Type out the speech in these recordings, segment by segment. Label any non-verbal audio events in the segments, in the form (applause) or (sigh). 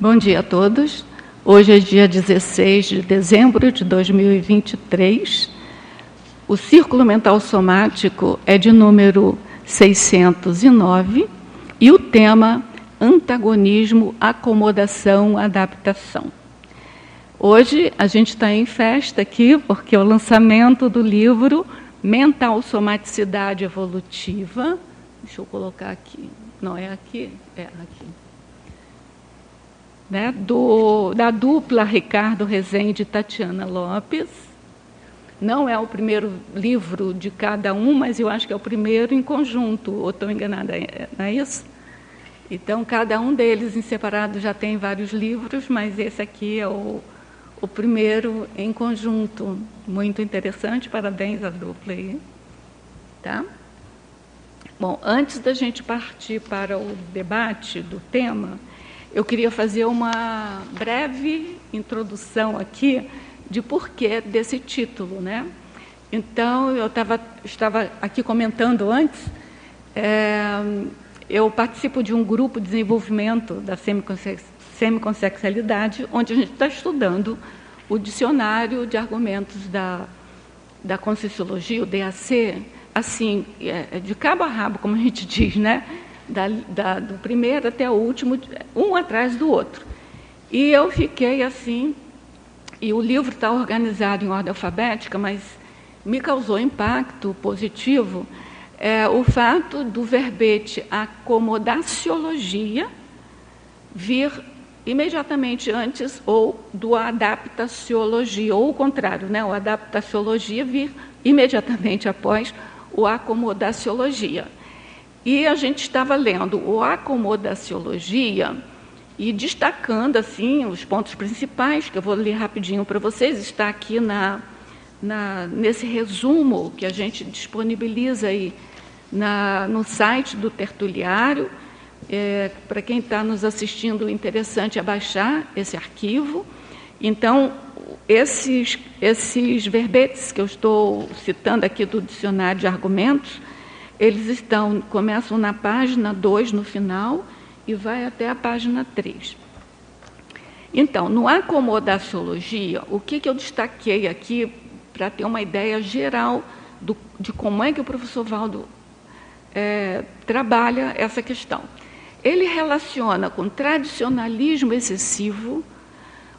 Bom dia a todos. Hoje é dia 16 de dezembro de 2023. O círculo mental somático é de número 609 e o tema antagonismo, acomodação, adaptação. Hoje a gente está em festa aqui porque é o lançamento do livro Mental Somaticidade Evolutiva. Deixa eu colocar aqui. Não é aqui? É aqui né, do, da dupla Ricardo Rezende e Tatiana Lopes. Não é o primeiro livro de cada um, mas eu acho que é o primeiro em conjunto, ou estou enganada, é, não é isso? Então, cada um deles em separado já tem vários livros, mas esse aqui é o, o primeiro em conjunto. Muito interessante, parabéns à dupla aí. Tá? Bom, antes da gente partir para o debate do tema, eu queria fazer uma breve introdução aqui de porquê desse título, né? Então, eu tava, estava aqui comentando antes, é, eu participo de um grupo de desenvolvimento da semiconsexualidade, onde a gente está estudando o dicionário de argumentos da, da Conscienciologia, o DAC, assim, é, de cabo a rabo, como a gente (laughs) diz, né? Da, da, do primeiro até o último, um atrás do outro. E eu fiquei assim, e o livro está organizado em ordem alfabética, mas me causou impacto positivo é, o fato do verbete acomodaciologia vir imediatamente antes ou do adaptaciologia, ou o contrário, né, o adaptaciologia vir imediatamente após o acomodaciologia. E a gente estava lendo o Acomodaciologia e destacando assim os pontos principais, que eu vou ler rapidinho para vocês, está aqui na, na, nesse resumo que a gente disponibiliza aí na, no site do Tertuliário. É, para quem está nos assistindo, interessante é baixar esse arquivo. Então, esses, esses verbetes que eu estou citando aqui do dicionário de argumentos, eles estão, começam na página 2 no final e vai até a página 3. Então, no acomodaciologia, o que, que eu destaquei aqui para ter uma ideia geral do, de como é que o professor Valdo é, trabalha essa questão. Ele relaciona com tradicionalismo excessivo,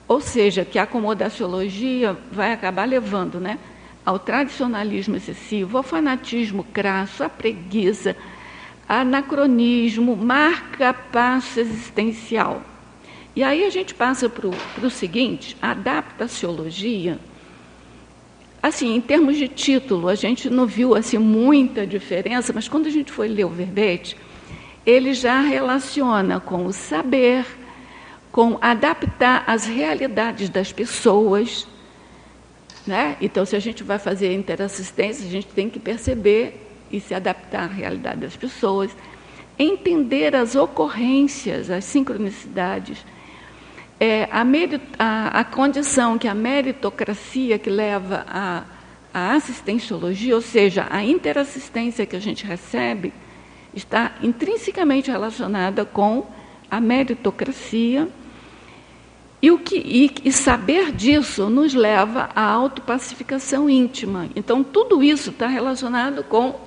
ou seja, que a acomodaciologia vai acabar levando, né? Ao tradicionalismo excessivo, ao fanatismo crasso, à preguiça, anacronismo, marca passo existencial. E aí a gente passa para o seguinte, adaptaciologia, assim, em termos de título, a gente não viu assim muita diferença, mas quando a gente foi ler o verbete, ele já relaciona com o saber, com adaptar as realidades das pessoas, né? Então, se a gente vai fazer interassistência, a gente tem que perceber e se adaptar à realidade das pessoas, entender as ocorrências, as sincronicidades, é, a, a, a, condição que a meritocracia que leva à, assistenciologia, ou seja, a interassistência que a gente recebe, está intrinsecamente relacionada com a meritocracia e, o que, e, e saber disso nos leva à autopacificação íntima. Então, tudo isso está relacionado com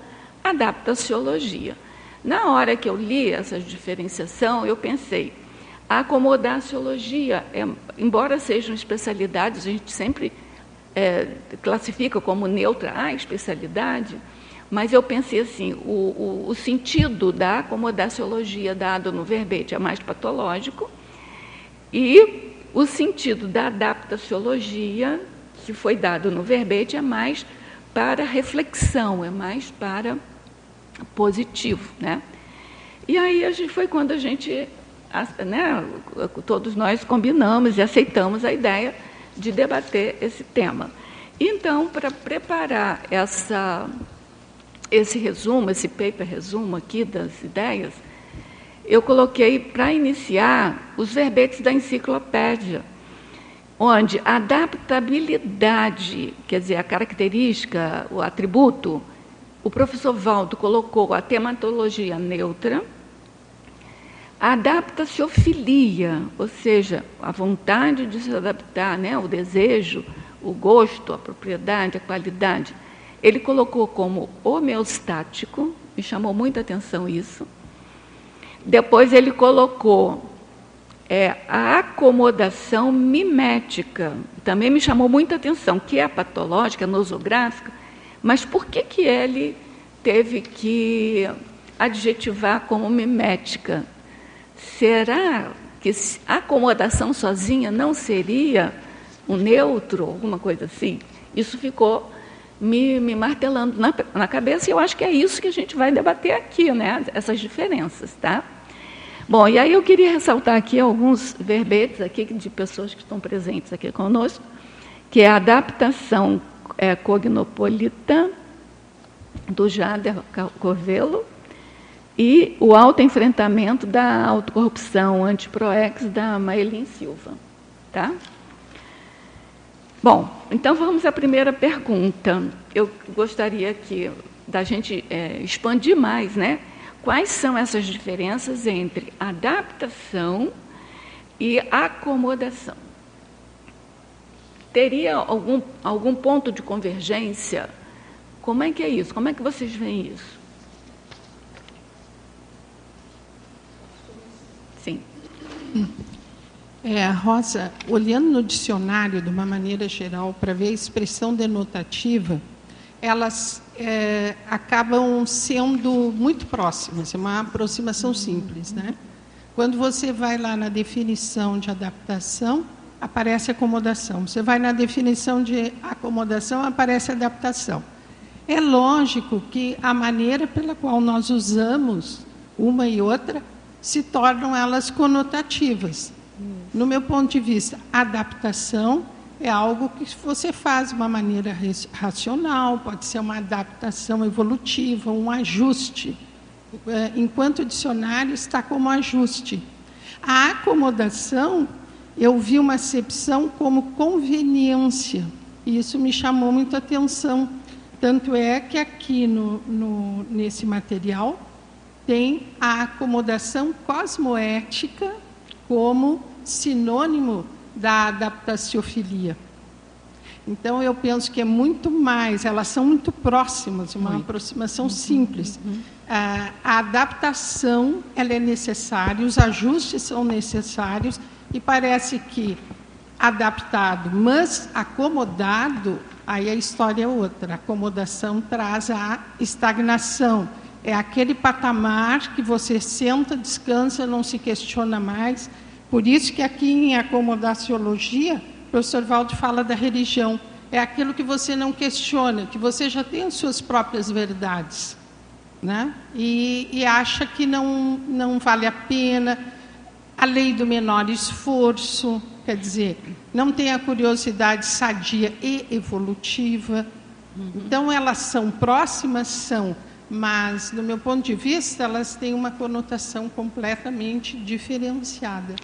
adaptaciologia. Na hora que eu li essa diferenciação, eu pensei, a acomodaciologia, é, embora sejam especialidades, a gente sempre é, classifica como neutra a especialidade, mas eu pensei assim, o, o, o sentido da acomodaciologia dado no verbete é mais patológico, e o sentido da adaptaciologia, que foi dado no verbete, é mais para reflexão, é mais para positivo. Né? E aí a gente, foi quando a gente, né, todos nós combinamos e aceitamos a ideia de debater esse tema. Então, para preparar essa, esse resumo, esse paper resumo aqui das ideias, eu coloquei para iniciar os verbetes da enciclopédia, onde a adaptabilidade, quer dizer, a característica, o atributo, o professor Valdo colocou a tematologia neutra, adaptaciofilia, ou seja, a vontade de se adaptar, né, o desejo, o gosto, a propriedade, a qualidade. Ele colocou como homeostático, me chamou muita atenção isso. Depois ele colocou é, a acomodação mimética, também me chamou muita atenção, que é patológica, nosográfica, mas por que, que ele teve que adjetivar como mimética? Será que acomodação sozinha não seria um neutro, alguma coisa assim? Isso ficou me, me martelando na, na, cabeça e eu acho que é isso que a gente vai debater aqui, né? essas diferenças. Tá? Bom, e aí eu queria ressaltar aqui alguns verbetes aqui de pessoas que estão presentes aqui conosco, que é a adaptação é, cognopolita do Jader Corvelo, e o autoenfrentamento da autocorrupção antiproex da Maelin Silva. Tá? Bom, então vamos à primeira pergunta. Eu gostaria que da gente é, expandir mais, né? Quais são essas diferenças entre adaptação e acomodação? Teria algum, algum ponto de convergência? Como é que é isso? Como é que vocês veem isso? Sim. É, Rosa, olhando no dicionário de uma maneira geral para ver a expressão denotativa, elas é, acabam sendo muito próximas, é uma aproximação simples. Né? Quando você vai lá na definição de adaptação, aparece acomodação. Você vai na definição de acomodação, aparece adaptação. É lógico que a maneira pela qual nós usamos uma e outra se tornam elas conotativas. No meu ponto de vista, adaptação é algo que você faz de uma maneira racional, pode ser uma adaptação evolutiva, um ajuste. É, enquanto o dicionário está como ajuste. A acomodação, eu vi uma acepção como conveniência, e isso me chamou muita atenção. Tanto é que aqui no, no, nesse material tem a acomodação cosmoética como sinônimo da adaptaciofilia. Então, eu penso que é muito mais, elas são muito próximas, uma muito. aproximação uhum. simples. Uhum. A, a adaptação ela é necessária, os ajustes são necessários, e parece que adaptado, mas acomodado, aí a história é outra. A acomodação traz a estagnação. É aquele patamar que você senta, descansa, não se questiona mais, por isso que aqui em acomodaciologia, o professor Valdo fala da religião. É aquilo que você não questiona, que você já tem as suas próprias verdades. Né? E, e acha que não, não vale a pena. A lei do menor esforço, quer dizer, não tem a curiosidade sadia e evolutiva. Então, elas são próximas, são, mas, do meu ponto de vista, elas têm uma conotação completamente diferenciada.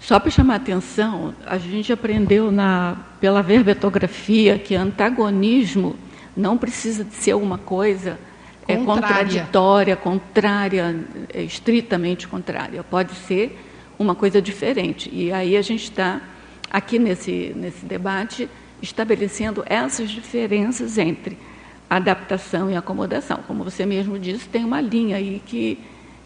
Só para chamar a atenção, a gente aprendeu na, pela verbetografia que antagonismo não precisa de ser uma coisa é contraditória, contrária, é, estritamente contrária. Pode ser uma coisa diferente. E aí a gente está aqui nesse, nesse debate estabelecendo essas diferenças entre adaptação e acomodação. Como você mesmo disse, tem uma linha aí que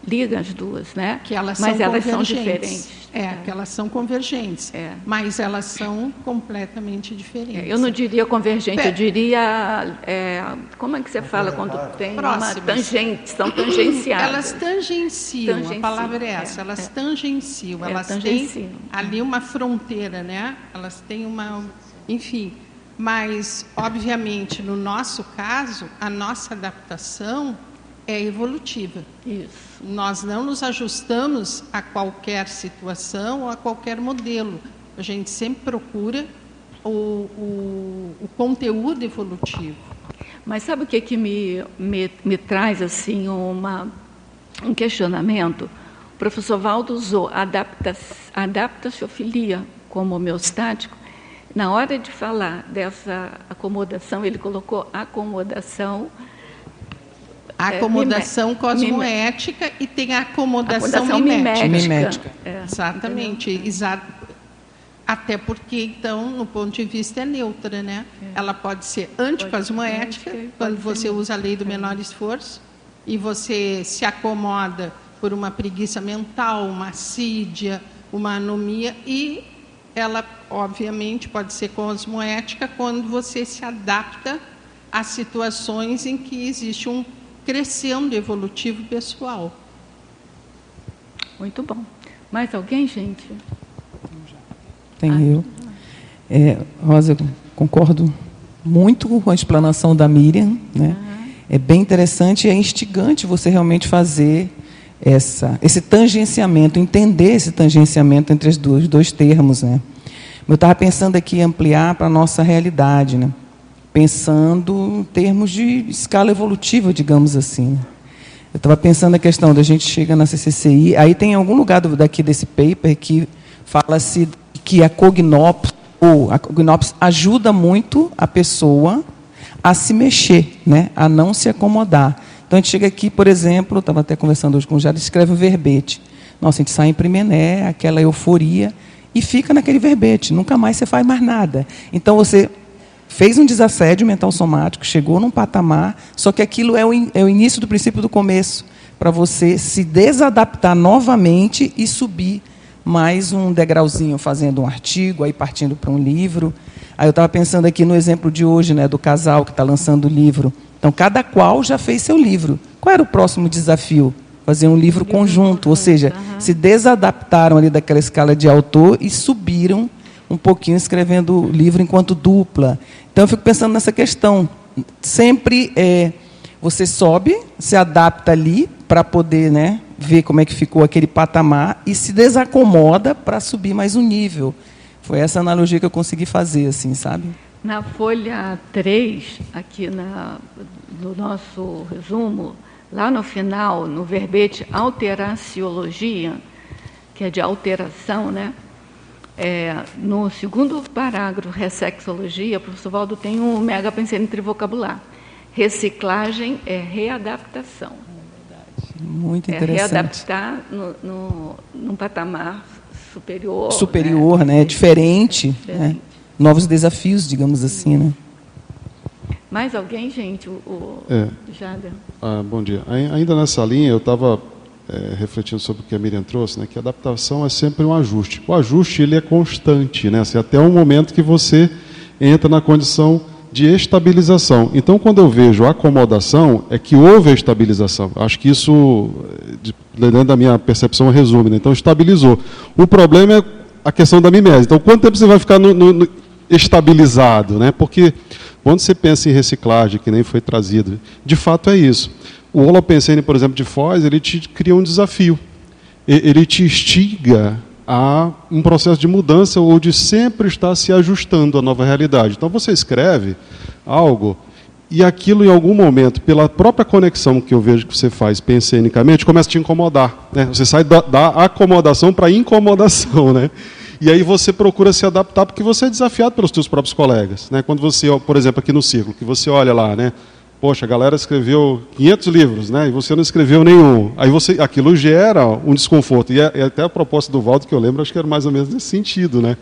liga as duas, né? Que elas mas são elas são diferentes. É, é, que elas são convergentes, é. mas elas são completamente diferentes. É, eu não diria convergente, eu diria é, como é que você fala quando tem Próximas. uma tangente, são tangenciadas. Elas tangenciam, tangenciam a palavra é essa, é, elas tangenciam, elas tangenciam. têm ali uma fronteira, né? Elas têm uma, enfim, mas obviamente no nosso caso, a nossa adaptação é evolutiva. Isso. Nós não nos ajustamos a qualquer situação ou a qualquer modelo. A gente sempre procura o, o, o conteúdo evolutivo. Mas sabe o que, que me, me, me traz assim uma, um questionamento? O professor Valdo usou adapta, como homeostático. Na hora de falar dessa acomodação, ele colocou acomodação A é, acomodação é, cosmoética e tem a acomodação, acomodação mimética. mimética. É, Exatamente. Exato. Até porque, então, no ponto de vista, é neutra, né? É. Ela pode ser anticosmoética, quando você usa a lei do menor esforço, e você se acomoda por uma preguiça mental, uma assídia, uma anomia, e ela, obviamente, pode ser cosmoética quando você se adapta a situações em que existe um crescendo evolutivo pessoal. Muito bom. Mais alguém, gente? Tem ah, eu. É, Rosa, concordo muito com a explanação da Miriam. Né? É bem interessante e é instigante você realmente fazer essa, esse tangenciamento, entender esse tangenciamento entre os dois, dois termos. Né? Eu estava pensando aqui em ampliar para a nossa realidade, né? Pensando em termos de escala evolutiva, digamos assim. Eu estava pensando na questão da gente chega na CCCI, aí tem algum lugar daqui desse paper que fala-se que a cognops, ou a cognops ajuda muito a pessoa a se mexer, né? a não se acomodar. Então a gente chega aqui, por exemplo, estava até conversando hoje com o Jair, escreve o verbete. Nossa, a gente sai em primené, aquela euforia, e fica naquele verbete, nunca mais você faz mais nada. Então você fez um desassédio mental somático, chegou num patamar, só que aquilo é o, é o início do princípio do começo, para você se desadaptar novamente e subir mais um degrauzinho fazendo um artigo, aí partindo para um livro. Aí eu estava pensando aqui no exemplo de hoje, né, do casal que está lançando o livro. Então, cada qual já fez seu livro. Qual era o próximo desafio? Fazer um livro conjunto, ou seja, uhum. se desadaptaram ali daquela escala de autor e subiram um pouquinho escrevendo livro enquanto dupla. Então, eu fico pensando nessa questão. Sempre é, você sobe, se adapta ali para poder né, ver como é que ficou aquele patamar e se desacomoda para subir mais um nível. Foi essa analogia que eu consegui fazer, assim, sabe? Na folha 3, aqui na, no nosso resumo, lá no final, no verbete alteraciologia, que é de alteração, né? É, no segundo parágrafo, ressexologia, o professor Valdo tem um mega pensando entre vocabular. Reciclagem é readaptação. Muito é interessante. É readaptar no, no, num patamar superior. Superior, né? né? Diferente. Né? Diferente. Né? Novos desafios, digamos assim, né? Mais alguém, gente? O, o é. Ah, bom dia. Ainda nessa linha, eu estava é, refletindo sobre o que a Miriam trouxe, né, que a adaptação é sempre um ajuste. O ajuste ele é constante, né, assim, até o momento que você entra na condição de estabilização. Então, quando eu vejo acomodação, é que houve a estabilização. Acho que isso, dentro da minha percepção, resume. Né? Então, estabilizou. O problema é a questão da mimese. Então, quanto tempo você vai ficar no, no, no estabilizado? Né? Porque quando você pensa em reciclagem, que nem foi trazido, de fato é isso. O Holopensene, por exemplo, de Foz, ele te cria um desafio. Ele te instiga a um processo de mudança ou de sempre estar se ajustando à nova realidade. Então você escreve algo e aquilo em algum momento, pela própria conexão que eu vejo que você faz pensenicamente, começa a te incomodar. Né? Você sai da, da acomodação para incomodação. Né? E aí você procura se adaptar porque você é desafiado pelos seus próprios colegas. Né? Quando você, por exemplo, aqui no círculo, que você olha lá, né? Poxa, a galera escreveu 500 livros, né? E você não escreveu nenhum. Aí você, aquilo gera um desconforto. E, é, é até a proposta do Valdo que eu lembro, acho que era mais ou menos nesse sentido, né?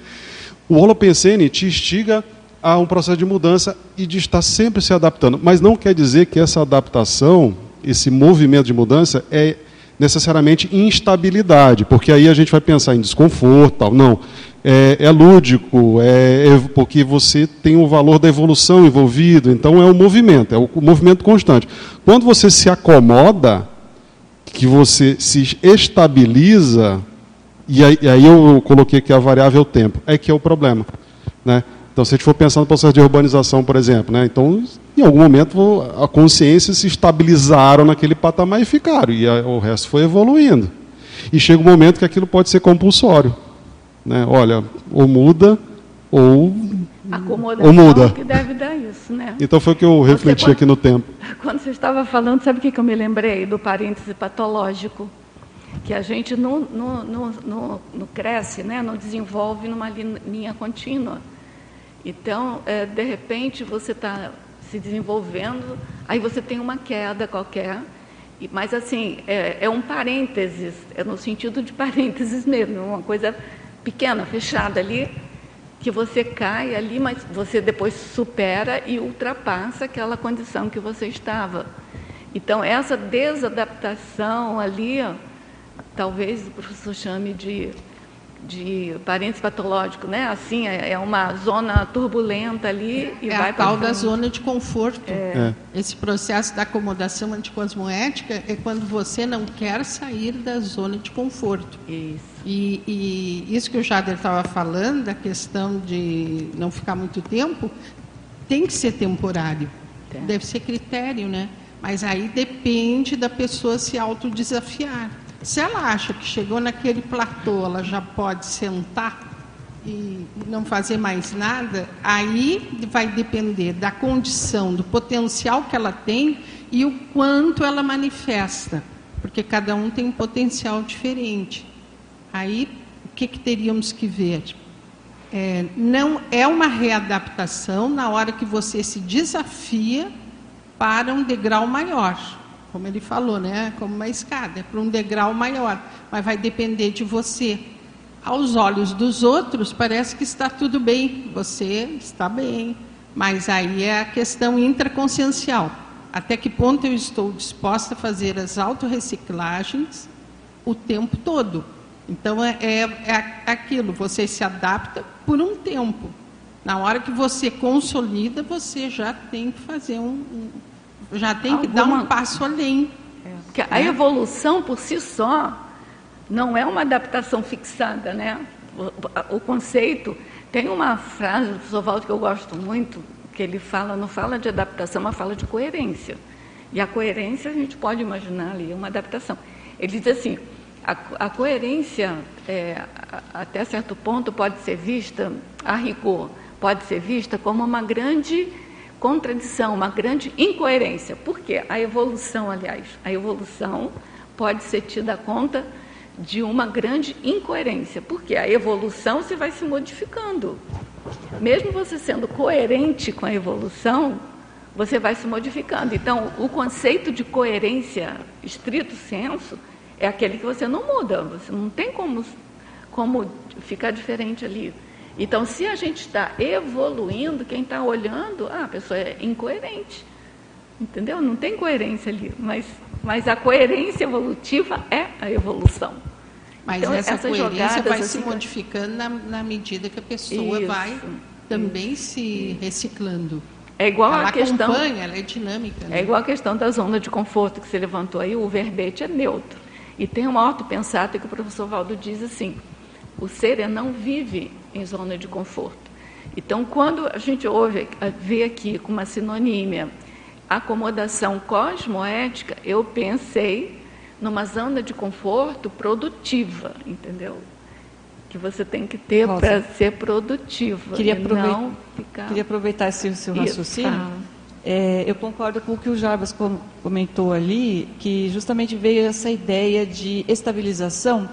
O Holopensene te instiga a um processo de mudança e de estar sempre se adaptando. Mas não quer dizer que essa adaptação, esse movimento de mudança é necessariamente instabilidade, porque aí a gente vai pensar em desconforto, tal. Não é, é lúdico, é, é, porque você tem o valor da evolução envolvido, então é um movimento, é o movimento constante. Quando você se acomoda, que você se estabiliza, e aí, e aí eu coloquei aqui a variável tempo, é que é o problema. Né? Então, se a gente for pensar no processo de urbanização, por exemplo, né? então, em algum momento, a consciência se estabilizaram naquele patamar e ficaram, e a, o resto foi evoluindo. E chega um momento que aquilo pode ser compulsório. Né? Olha, ou muda ou, ou muda. que deve dar isso, né? Então foi o que eu refleti aqui no tempo. Quando você estava falando, sabe o que, que eu me lembrei? Do parêntese patológico. Que a gente não, não, não, não, não cresce, né? não desenvolve numa linha contínua. Então, é, de repente, você está se desenvolvendo, Aí você tem uma queda qualquer, mas assim, é, é um parênteses, é no sentido de parênteses mesmo, uma coisa pequena, fechada ali, que você cai ali, mas você depois supera e ultrapassa aquela condição que você estava. Então, essa desadaptação ali, talvez o professor chame de de parênteses patológico, né? Assim, é, é uma zona turbulenta ali e é vai a tal da zona de conforto. É. é. Esse processo da acomodação anticosmoética é quando você não quer sair da zona de conforto. Isso. E, e isso que o Jader estava falando, da questão de não ficar muito tempo, tem que ser temporário. Deve ser critério, né? Mas aí depende da pessoa se autodesafiar. Se ela acha que chegou naquele platô, ela já pode sentar e não fazer mais nada, aí vai depender da condição, do potencial que ela tem e o quanto ela manifesta, porque cada um tem um potencial diferente. Aí, o que, que teríamos que ver? É, não é uma readaptação na hora que você se desafia para um degrau maior como ele falou, né? Como uma escada, é para um degrau maior, mas vai depender de você. Aos olhos dos outros, parece que está tudo bem, você está bem, mas aí é a questão intraconsciencial. Até que ponto eu estou disposta a fazer as autorreciclagens o tempo todo? Então é, é, é aquilo, você se adapta por um tempo. Na hora que você consolida, você já tem que fazer um, um já tem que dar um passo além. É, porque a evolução por si só não é uma adaptação fixada, né? O, o, conceito tem uma frase do professor Valdo que eu gosto muito, que ele fala, não fala de adaptação, mas fala de coerência. E a coerência a gente pode imaginar ali uma adaptação. Ele diz assim: a, a coerência, é, até certo ponto, pode ser vista, a rigor, pode ser vista como uma grande contradição, uma grande incoerência. Por quê? A evolução, aliás, a evolução pode ser tida conta de uma grande incoerência. Porque a evolução se vai se modificando. Mesmo você sendo coerente com a evolução, você vai se modificando. Então, o conceito de coerência, estrito senso, é aquele que você não muda. Você não tem como, como ficar diferente ali. Então, se a gente está evoluindo, quem está olhando, ah, a pessoa é incoerente. Entendeu? Não tem coerência ali, mas, mas a coerência evolutiva é a evolução. Mas então, essa coerência vai se modificando na, na, medida que a pessoa isso, vai também isso. se reciclando. É igual ela a questão. Acompanha, ela é dinâmica. Né? É igual a questão da zona de conforto que você levantou aí, o verbete é neutro. E tem uma ortopensata que o professor Valdo diz assim: o ser não vive em zona de conforto. Então, quando a gente ouve, vê aqui com uma sinonímia acomodação cosmoética, eu pensei numa zona de conforto produtiva, entendeu? Que você tem que ter para ser produtiva. Queria, aproveitar, ficar... queria aproveitar esse seu raciocínio. É, eu concordo com o que o Jarbas comentou ali, que justamente veio essa ideia de estabilização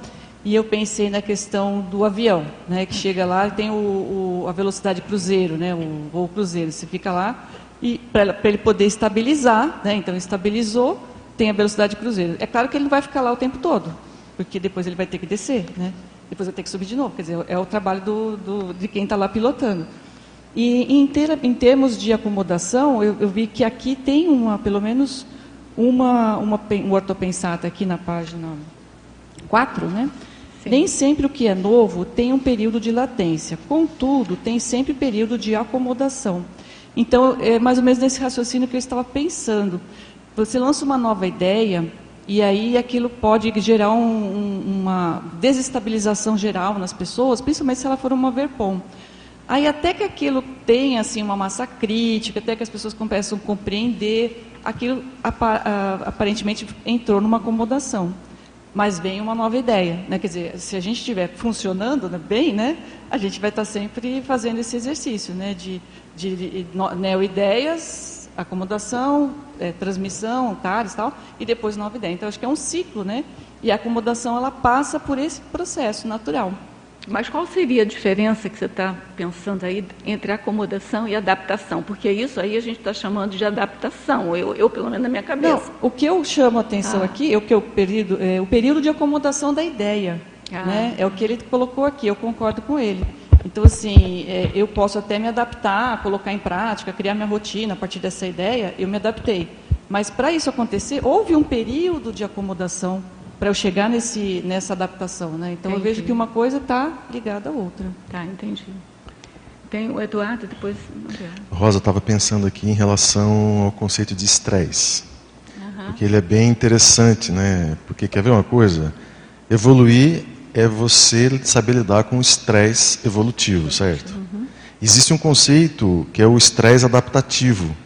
e eu pensei na questão do avião, né, que chega lá e tem o, o, a velocidade cruzeiro, né, o voo cruzeiro. Você fica lá e para ele poder estabilizar, né, então estabilizou, tem a velocidade cruzeiro. É claro que ele não vai ficar lá o tempo todo, porque depois ele vai ter que descer, né? Depois vai ter que subir de novo. Quer dizer, é o trabalho do, do de quem está lá pilotando. E em, ter, em, termos de acomodação, eu, eu, vi que aqui tem uma, pelo menos uma, uma um ortopensata aqui na página 4, né? Sim. Nem sempre o que é novo tem um período de latência, contudo, tem sempre período de acomodação. Então, é mais ou menos nesse raciocínio que eu estava pensando. Você lança uma nova ideia e aí aquilo pode gerar um, um, uma desestabilização geral nas pessoas, principalmente se ela for uma verpom. Aí até que aquilo tenha assim uma massa crítica, até que as pessoas começam a compreender, aquilo aparentemente entrou numa acomodação mas vem uma nova ideia. Né? Quer dizer, se a gente estiver funcionando né, bem, né, a gente vai estar sempre fazendo esse exercício né, de, de, de neo-ideias, acomodação, é, transmissão, caras e tal, e depois nova ideia. Então, acho que é um ciclo, né? E a acomodação, ela passa por esse processo natural. Mas qual seria a diferença que você está pensando aí entre acomodação e adaptação? Porque isso aí a gente está chamando de adaptação, eu, eu, pelo menos na minha cabeça. Não, o que eu chamo a atenção ah. aqui é o, que o, período, é o período de acomodação da ideia. Ah. Né? É o que ele colocou aqui, eu concordo com ele. Então, assim, é, eu posso até me adaptar, colocar em prática, criar minha rotina a partir dessa ideia, eu me adaptei. Mas para isso acontecer, houve um período de acomodação para eu chegar nesse, nessa adaptação. Né? Então, entendi. eu vejo que uma coisa está ligada à outra. Tá, entendi. Tem o Eduardo, depois. Rosa, estava pensando aqui em relação ao conceito de estresse. Uhum. Porque ele é bem interessante, né? Porque, quer ver uma coisa? Evoluir é você saber lidar com o estresse evolutivo, certo? Uhum. Existe um conceito que é o estresse adaptativo.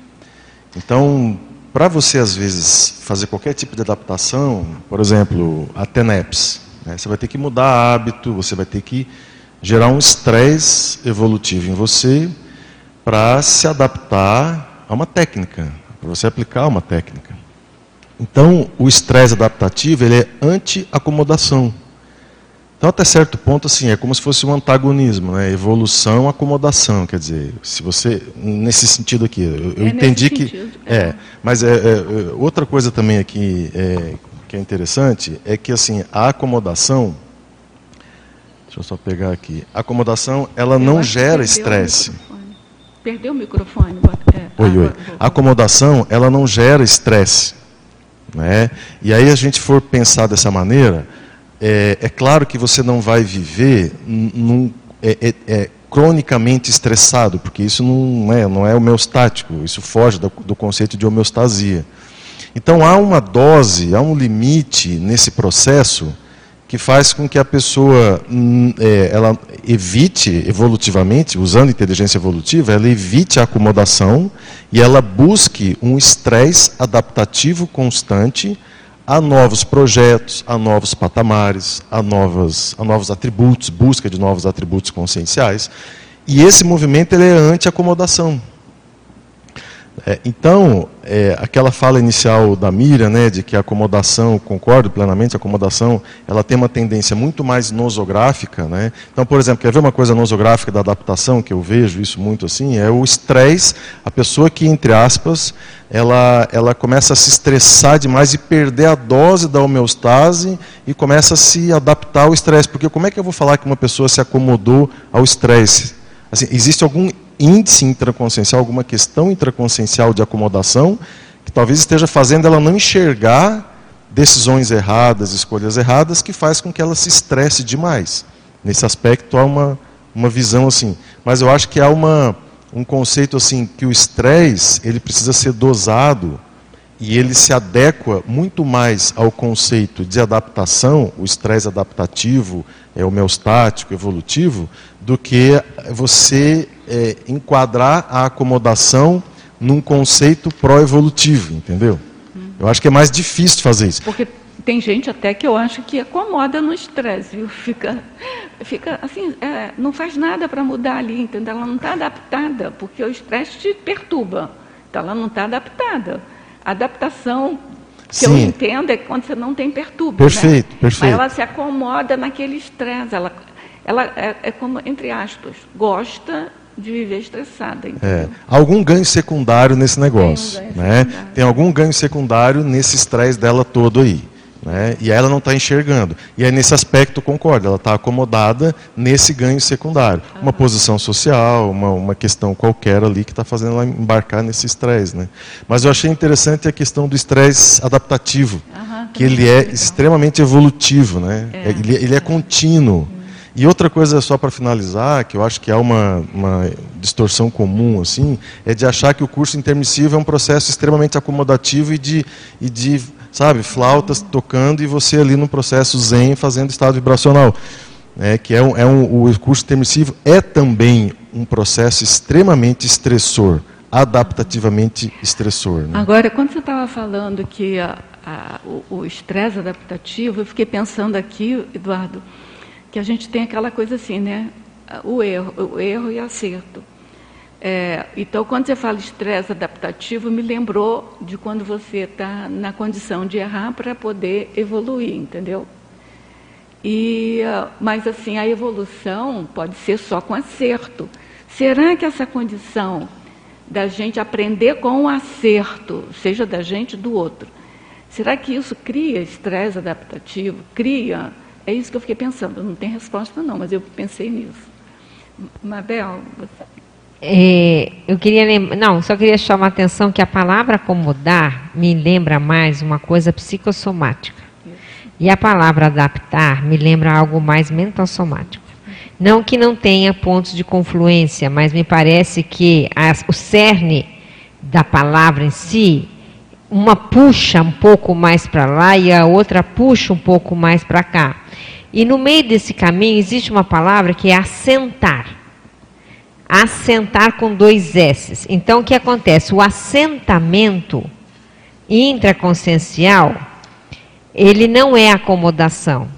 Então, para você, às vezes, fazer qualquer tipo de adaptação, por exemplo, a TENEPS, né, você vai ter que mudar hábito, você vai ter que gerar um estresse evolutivo em você para se adaptar a uma técnica, para você aplicar uma técnica. Então, o estresse adaptativo ele é anti-acomodação. Então, até certo ponto, assim, é como se fosse um antagonismo, né? Evolução, acomodação, quer dizer, se você nesse sentido aqui, eu, eu é entendi que sentido. é, mas é, é, outra coisa também aqui é, que é interessante é que assim a acomodação, deixa eu só pegar aqui, a acomodação ela eu não gera estresse. Perdeu o microfone. É, oi, oi. A acomodação ela não gera estresse, né? E aí a gente for pensar dessa maneira é, é claro que você não vai viver num, é, é, é, cronicamente estressado, porque isso não é, não é homeostático, isso foge do, do conceito de homeostasia. Então há uma dose, há um limite nesse processo que faz com que a pessoa é, ela evite evolutivamente, usando inteligência evolutiva, ela evite a acomodação e ela busque um estresse adaptativo constante a novos projetos, a novos patamares, a, novas, a novos atributos, busca de novos atributos conscienciais. E esse movimento ele é anti-acomodação. É, então, é, aquela fala inicial da Miriam, né, de que a acomodação, concordo plenamente, a acomodação, ela tem uma tendência muito mais nosográfica. Né? Então, por exemplo, quer ver uma coisa nosográfica da adaptação, que eu vejo isso muito assim, é o estresse, a pessoa que, entre aspas, ela, ela começa a se estressar demais e perder a dose da homeostase e começa a se adaptar ao estresse. Porque como é que eu vou falar que uma pessoa se acomodou ao estresse? Assim, existe algum índice intraconsciencial, alguma questão intraconsciencial de acomodação, que talvez esteja fazendo ela não enxergar decisões erradas, escolhas erradas, que faz com que ela se estresse demais. Nesse aspecto há uma, uma visão assim. Mas eu acho que há uma, um conceito assim que o estresse ele precisa ser dosado e ele se adequa muito mais ao conceito de adaptação, o estresse adaptativo, é homeostático, evolutivo, do que você é, enquadrar a acomodação num conceito pró-evolutivo, entendeu? Eu acho que é mais difícil fazer isso. Porque tem gente até que eu acho que acomoda no estresse, viu? Fica, fica assim, é, não faz nada para mudar ali, entendeu? Ela não está adaptada, porque o estresse te perturba. Então ela não está adaptada adaptação que Sim. eu entendo é quando você não tem perturbo. Perfeito, né? perfeito. Mas ela se acomoda naquele estresse. Ela, ela é, é, como, entre aspas, gosta de viver estressada. É. Algum ganho secundário nesse negócio. Tem, um né? Secundário. Tem algum ganho secundário nesse estresse dela todo aí. Né? E ela não está enxergando. E aí, nesse aspecto, concordo, ela está acomodada nesse ganho secundário. Uhum. Uma posição social, uma, uma questão qualquer ali que está fazendo ela embarcar nesse estresse. Né? Mas eu achei interessante a questão do estresse adaptativo, uhum, que ele é extremamente evolutivo, né? É. Ele, ele, é contínuo. Uhum. E outra coisa, só para finalizar, que eu acho que há uma, uma distorção comum, assim, é de achar que o curso intermissivo é um processo extremamente acomodativo e de, e de sabe, flautas tocando e você ali no processo zen fazendo estado vibracional. É, que é um, é um, o curso intermissivo é também um processo extremamente estressor, adaptativamente estressor. Né? Agora, quando você estava falando que a, a, o estresse adaptativo, eu fiquei pensando aqui, Eduardo, que a gente tem aquela coisa assim, né? O erro, o erro e acerto. É, então, quando você fala estresse adaptativo, me lembrou de quando você está na condição de errar para poder evoluir, entendeu? E, mas assim, a evolução pode ser só com acerto. Será que essa condição da gente aprender com o acerto, seja da gente do outro, será que isso cria estresse adaptativo? Cria? É isso que eu fiquei pensando. Não tem resposta não, mas eu pensei nisso. Mabel, você... É, eu queria não, só queria chamar a atenção que a palavra acomodar me lembra mais uma coisa psicossomática. E a palavra adaptar me lembra algo mais mental somático. Não que não tenha pontos de confluência, mas me parece que as, o cerne da palavra em si, uma puxa um pouco mais para lá e a outra puxa um pouco mais para cá. E no meio desse caminho existe uma palavra que é assentar assentar com dois S. Então, o que acontece? O assentamento intraconsciencial, ele não é acomodação.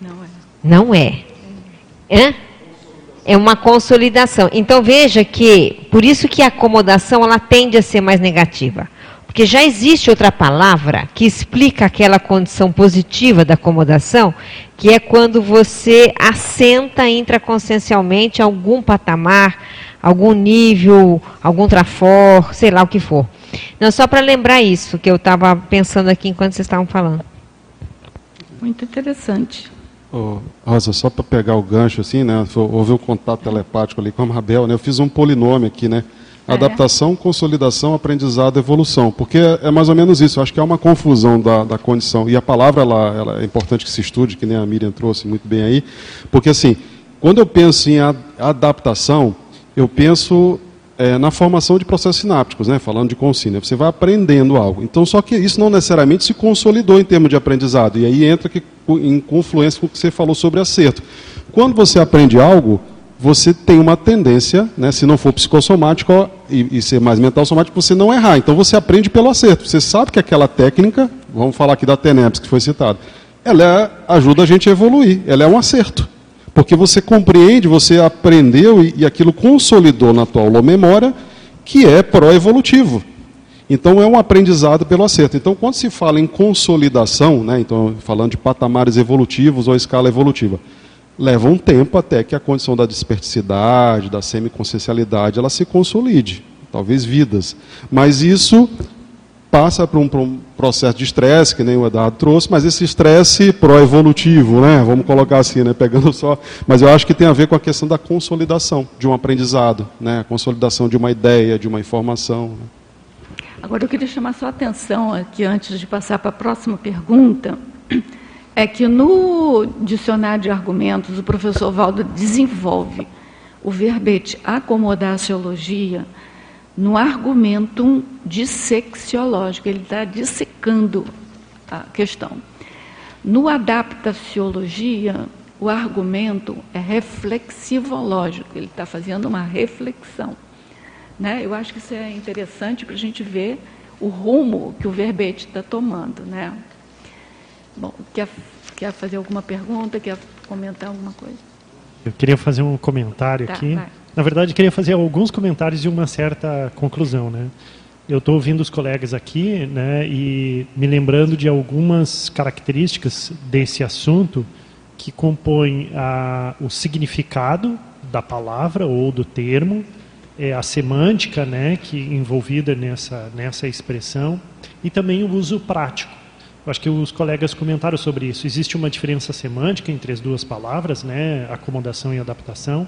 Não é. Não é. Hã? É uma consolidação. Então veja que, por isso que a acomodação ela tende a ser mais negativa. Porque já existe outra palavra que explica aquela condição positiva da acomodação, que é quando você assenta intraconsciencialmente algum patamar, algum nível, algum trafor, sei lá o que for. Não, só para lembrar isso, que eu estava pensando aqui enquanto vocês estavam falando. Muito interessante. Oh, Rosa, só para pegar o gancho assim, né? Houve um contato telepático ali com a Mabel, né? Eu fiz um polinômio aqui, né? É. Adaptação, consolidação, aprendizado, evolução. Porque é, é, mais ou menos isso. Eu acho que é uma confusão da, da condição. E a palavra ela, ela, é importante que se estude, que nem a Miriam trouxe muito bem aí. Porque, assim, quando eu penso em adaptação, eu penso é, na formação de processos sinápticos, né? falando de consínia. Você vai aprendendo algo. Então, só que isso não necessariamente se consolidou em termos de aprendizado. E aí entra que, em confluência com o que você falou sobre acerto. Quando você aprende algo, você tem uma tendência, né, se não for psicossomático e, e, ser mais mental somático, você não errar. Então você aprende pelo acerto. Você sabe que aquela técnica, vamos falar aqui da TENEPS que foi citada, ela ajuda a gente a evoluir. Ela é um acerto. Porque você compreende, você aprendeu e, e aquilo consolidou na tua memória que é pró-evolutivo. Então é um aprendizado pelo acerto. Então quando se fala em consolidação, né, então falando de patamares evolutivos ou escala evolutiva, leva um tempo até que a condição da desperticidade, da semiconsciencialidade, ela se consolide, talvez vidas. Mas isso passa por um, por um processo de estresse, que nem o Eduardo trouxe, mas esse estresse pró-evolutivo, né? vamos colocar assim, né? pegando só. Mas eu acho que tem a ver com a questão da consolidação de um aprendizado, né? a consolidação de uma ideia, de uma informação. Né? Agora eu queria chamar sua atenção aqui, antes de passar para a próxima pergunta é que no dicionário de argumentos o professor Valdo desenvolve o verbete acomodaciologia no argumentum dissexiológico, ele está dissecando a questão. No adaptaciologia, o argumento é reflexivológico, ele está fazendo uma reflexão. Né? Eu acho que isso é interessante para a gente ver o rumo que o verbete está tomando. Né? Bom, quer, quer fazer alguma pergunta? Quer comentar alguma coisa? Eu queria fazer um comentário tá, aqui. Vai. Na verdade, queria fazer alguns comentários e uma certa conclusão, né? Eu estou ouvindo os colegas aqui, né, e me lembrando de algumas características desse assunto que compõem a, o significado da palavra ou do termo, é, a semântica, né, que envolvida nessa nessa expressão e também o uso prático. Eu acho que os colegas comentaram sobre isso. Existe uma diferença semântica entre as duas palavras, né, acomodação e adaptação,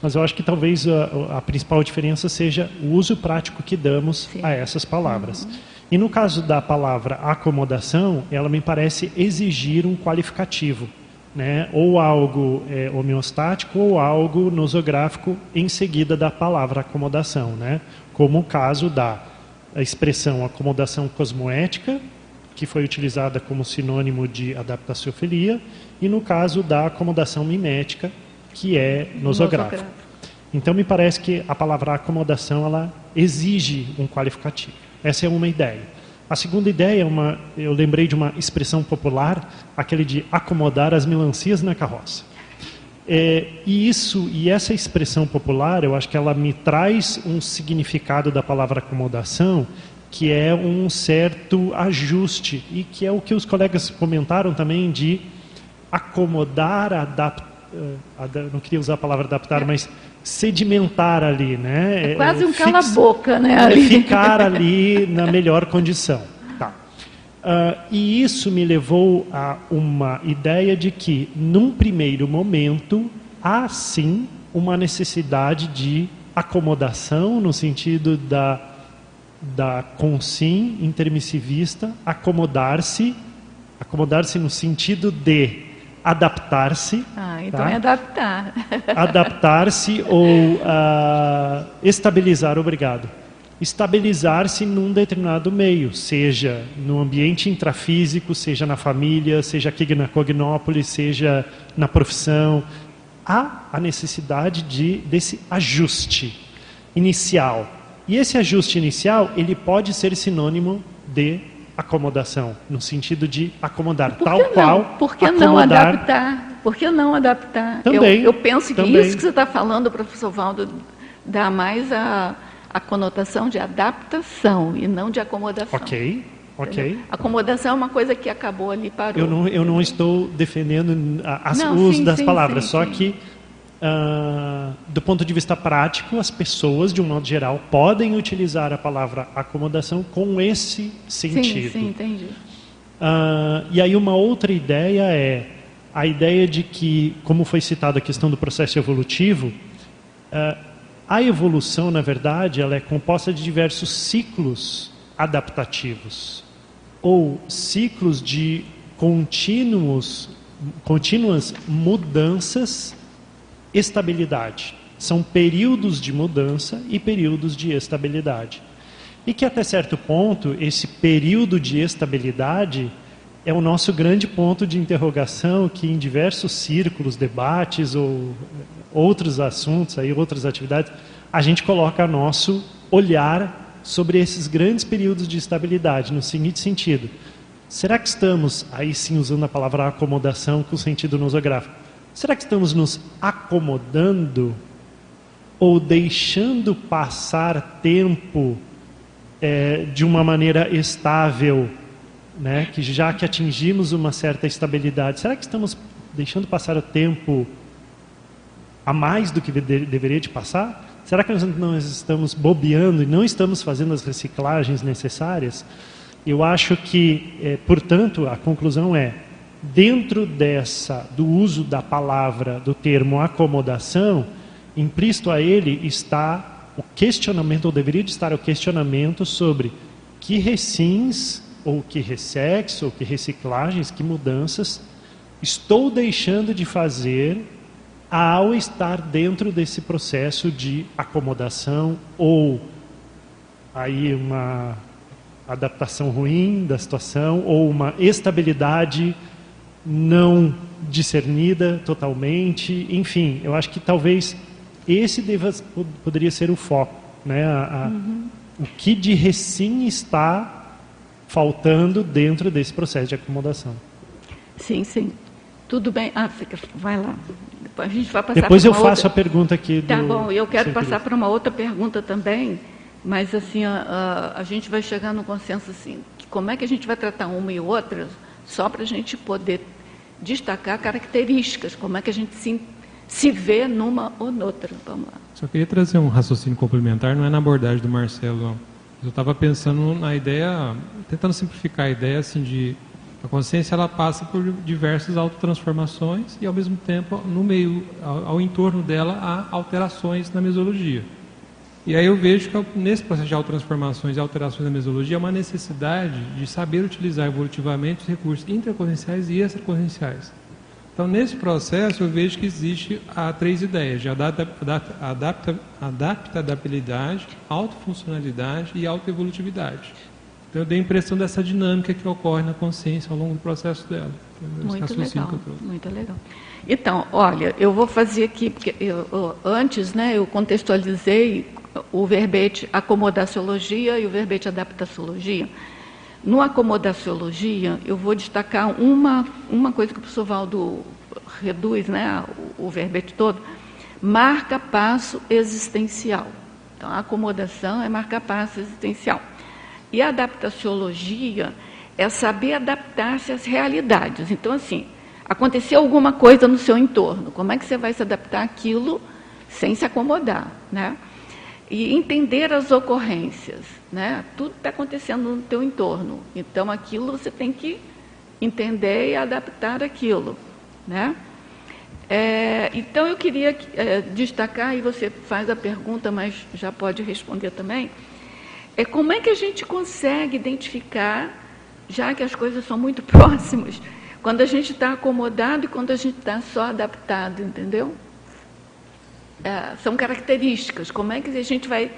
mas eu acho que talvez a, a principal diferença seja o uso prático que damos Sim. a essas palavras. Uhum. E no caso da palavra acomodação, ela me parece exigir um qualificativo, né, ou algo é, homeostático ou algo nosográfico em seguida da palavra acomodação, né, como o caso da expressão acomodação cosmoética que foi utilizada como sinônimo de adaptaciofilia, e no caso da acomodação mimética, que é nosográfico. Então, me parece que a palavra acomodação ela exige um qualificativo. Essa é uma ideia. A segunda ideia é uma, eu lembrei de uma expressão popular, aquele de acomodar as melancias na carroça. É, e isso e essa expressão popular, eu acho que ela me traz um significado da palavra acomodação que é um certo ajuste e que é o que os colegas comentaram também de acomodar, adaptar, eh, não queria usar a palavra adaptar, é. mas sedimentar ali, né? É quase um cala-boca, né? Ali. Ficar ali na melhor condição. Tá. Uh, e isso me levou a uma ideia de que, num primeiro momento, há sim uma necessidade de acomodação, no sentido da, da consim intermissivista, acomodar-se, acomodar-se no sentido de adaptar-se. Ah, então tá? é adaptar. (laughs) Adaptar-se ou uh, estabilizar, obrigado. Estabilizar-se num determinado meio, seja no ambiente intrafísico, seja na família, seja aqui na Cognópolis, seja na profissão. Há a necessidade de, desse ajuste inicial. E esse ajuste inicial, ele pode ser sinônimo de acomodação, no sentido de acomodar, tal não? qual. Por que acomodar... não adaptar? Por que não adaptar? Também, eu, eu penso que também. isso que você está falando, professor Valdo, dá mais a, a conotação de adaptação e não de acomodação. Ok. Ok. Acomodação é uma coisa que acabou ali parou. Eu não, eu não estou defendendo o uso das sim, palavras, sim, só sim. que Uh, do ponto de vista prático, as pessoas, de um modo geral, podem utilizar a palavra acomodação com esse sentido. Sim, sim, entendi. Uh, e aí uma outra ideia é a ideia de que, como foi citado a questão do processo evolutivo, uh, a evolução, na verdade, ela é composta de diversos ciclos adaptativos ou ciclos de contínuos, contínuas mudanças estabilidade. São períodos de mudança e períodos de estabilidade. E que até certo ponto, esse período de estabilidade é o nosso grande ponto de interrogação que em diversos círculos, debates ou outros assuntos, aí, outras atividades, a gente coloca nosso olhar sobre esses grandes períodos de estabilidade, no seguinte sentido. Será que estamos, aí sim usando a palavra acomodação com sentido nosográfico, Será que estamos nos acomodando ou deixando passar tempo é, de uma maneira estável, né? Que já que atingimos uma certa estabilidade, será que estamos deixando passar o tempo a mais do que de deveria de passar? Será que nós não estamos bobeando e não estamos fazendo as reciclagens necessárias? Eu acho que, é, portanto, a conclusão é dentro dessa do uso da palavra do termo acomodação, implícito a ele está o questionamento ou deveria de estar o questionamento sobre que recins ou que ressex ou que reciclagens, que mudanças estou deixando de fazer ao estar dentro desse processo de acomodação ou aí uma adaptação ruim da situação ou uma estabilidade não discernida totalmente, enfim, eu acho que talvez esse deva, poderia ser o foco, né? A, a, uhum. O que de recém está faltando dentro desse processo de acomodação. Sim, sim. Tudo bem. Ah, fica, vai lá. A gente vai passar Depois eu faço outra... a pergunta aqui tá do. Tá bom, eu quero passar para uma outra pergunta também, mas assim, a, a, a gente vai chegar no consenso assim, como é que a gente vai tratar uma e outra só para a gente poder destacar características, como é que a gente se, se vê numa ou noutra. Vamos lá. Só queria trazer um raciocínio complementar, não é na abordagem do Marcelo, não. Eu estava pensando na ideia, tentando simplificar a ideia assim de a consciência ela passa por diversas autotransformações e ao mesmo tempo no meio ao, ao entorno dela há alterações na mesologia. E aí eu vejo que nesse processo de autotransformações e alterações da mesologia há uma necessidade de saber utilizar evolutivamente os recursos intraconscienciais e extraconscienciais. Então, nesse processo, eu vejo que existe há três ideias, de adapta, adapta, adaptabilidade, autofuncionalidade e autoevolutividade. Então, eu dei a impressão dessa dinâmica que ocorre na consciência ao longo do processo dela. Muito legal, muito legal. Então, olha, eu vou fazer aqui, porque eu, antes né, eu contextualizei o verbete acomodaciologia e o verbete adaptaciologia. No acomodaciologia, eu vou destacar uma, uma coisa que o professor Valdo reduz, né, o, o verbete todo, marca passo existencial. Então, a acomodação é marcar passo existencial. E a adaptaciologia é saber adaptar-se às realidades. Então, assim, aconteceu alguma coisa no seu entorno. Como é que você vai se adaptar àquilo sem se acomodar, né? E entender as ocorrências, né? Tudo está acontecendo no teu entorno. Então, aquilo você tem que entender e adaptar aquilo, né? É, então, eu queria é, destacar, e você faz a pergunta, mas já pode responder também, é como é que a gente consegue identificar, já que as coisas são muito (laughs) próximas, quando a gente está acomodado e quando a gente está só adaptado, entendeu? É, são características. Como é que a gente vai.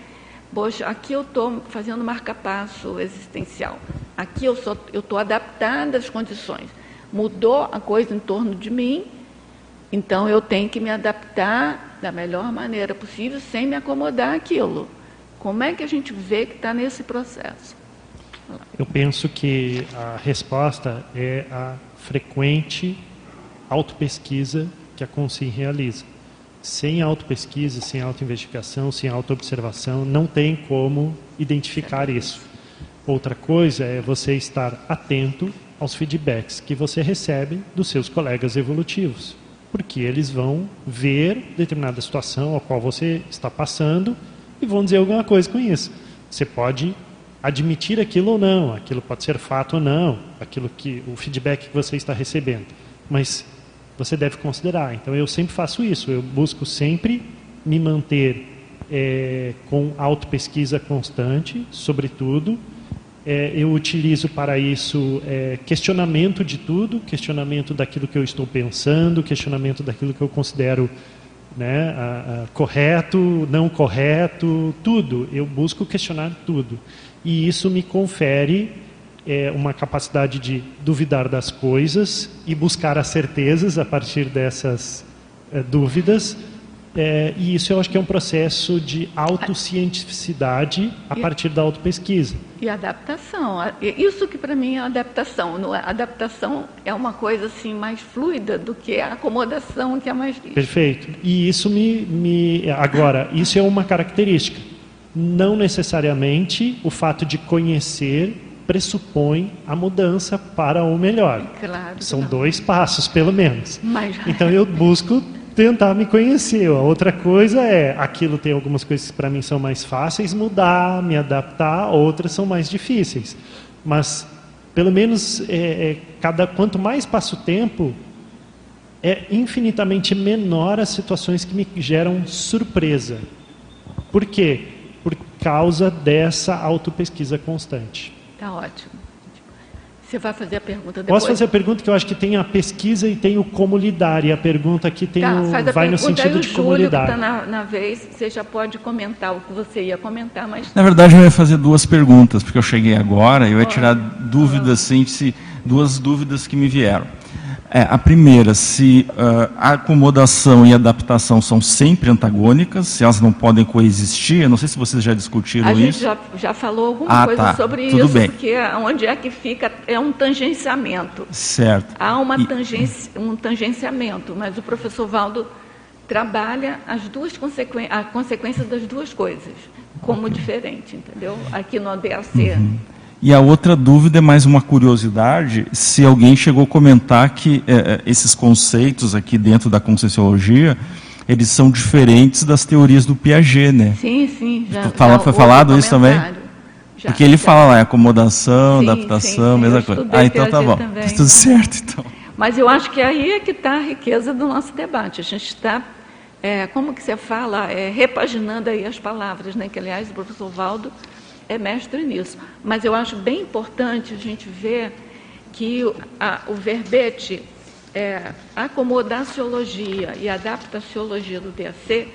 Poxa, aqui eu estou fazendo marca-passo existencial. Aqui eu estou adaptada às condições. Mudou a coisa em torno de mim, então eu tenho que me adaptar da melhor maneira possível sem me acomodar àquilo. Como é que a gente vê que está nesse processo? Eu penso que a resposta é a frequente autopesquisa que a CONSIM realiza. Sem autopesquisa, sem autoinvestigação, sem autoobservação, não tem como identificar isso. Outra coisa é você estar atento aos feedbacks que você recebe dos seus colegas evolutivos, porque eles vão ver determinada situação a qual você está passando e vão dizer alguma coisa com isso. Você pode admitir aquilo ou não, aquilo pode ser fato ou não, aquilo que o feedback que você está recebendo, mas você deve considerar. Então eu sempre faço isso, eu busco sempre me manter é, com autopesquisa constante, sobretudo. É, eu utilizo para isso é, questionamento de tudo, questionamento daquilo que eu estou pensando, questionamento daquilo que eu considero né, a, a, correto, não correto, tudo. Eu busco questionar tudo. E isso me confere é, uma capacidade de duvidar das coisas e buscar as certezas a partir dessas é, dúvidas. É, e isso eu acho que é um processo de autocientificidade a partir da autopesquisa. E adaptação. Isso que para mim é adaptação. A é? adaptação é uma coisa assim mais fluida do que a acomodação que é mais. Perfeito. E isso me, me. Agora, isso é uma característica. Não necessariamente o fato de conhecer pressupõe a mudança para o melhor. Claro São não. dois passos, pelo menos. Mas... Então eu busco tentar me conhecer. A outra coisa é, aquilo tem algumas coisas que para mim são mais fáceis, mudar, me adaptar, outras são mais difíceis. Mas, pelo menos, é, é, cada quanto mais passa o tempo, é infinitamente menor as situações que me geram surpresa. Por quê? Por causa dessa autopesquisa constante. Está ótimo. Você vai fazer a pergunta depois? Posso fazer a pergunta que eu acho que tem a pesquisa e tem o como lidar. E a pergunta aqui tem tá, o, vai no sentido de como Júlio, lidar. Está na, na vez, você já pode comentar o que você ia comentar, mas. Na verdade, eu ia fazer duas perguntas, porque eu cheguei agora, eu ia tirar dúvidas, assim, duas dúvidas que me vieram. É, a primeira, se uh, a acomodação e a adaptação são sempre antagônicas, se elas não podem coexistir. Eu não sei se vocês já discutiram a isso. A gente já, já falou alguma ah, coisa tá. sobre Tudo isso, bem. porque onde é que fica é um tangenciamento. Certo. Há uma tangência, um tangenciamento, mas o professor Valdo trabalha as duas consequ... a consequência das duas coisas como diferente, entendeu? Aqui no ADAC. Uhum. E a outra dúvida é mais uma curiosidade, se alguém chegou a comentar que é, esses conceitos aqui dentro da Conscienciologia, eles são diferentes das teorias do Piaget, né? Sim, sim. Já, Fala, já foi falado isso também? Já, Porque ele já. fala lá, acomodação, sim, adaptação, sim, sim. mesma coisa. Ah, então tá bom. Também. Tá tudo (laughs) certo, então. Mas eu acho que aí é que está a riqueza do nosso debate. A gente está, é, como que você fala, é, repaginando aí as palavras, né? Que, aliás, o professor Valdo é mestre nisso. Mas eu acho bem importante a gente ver que a, o verbete é, acomodaciologia e adaptaciologia do DAC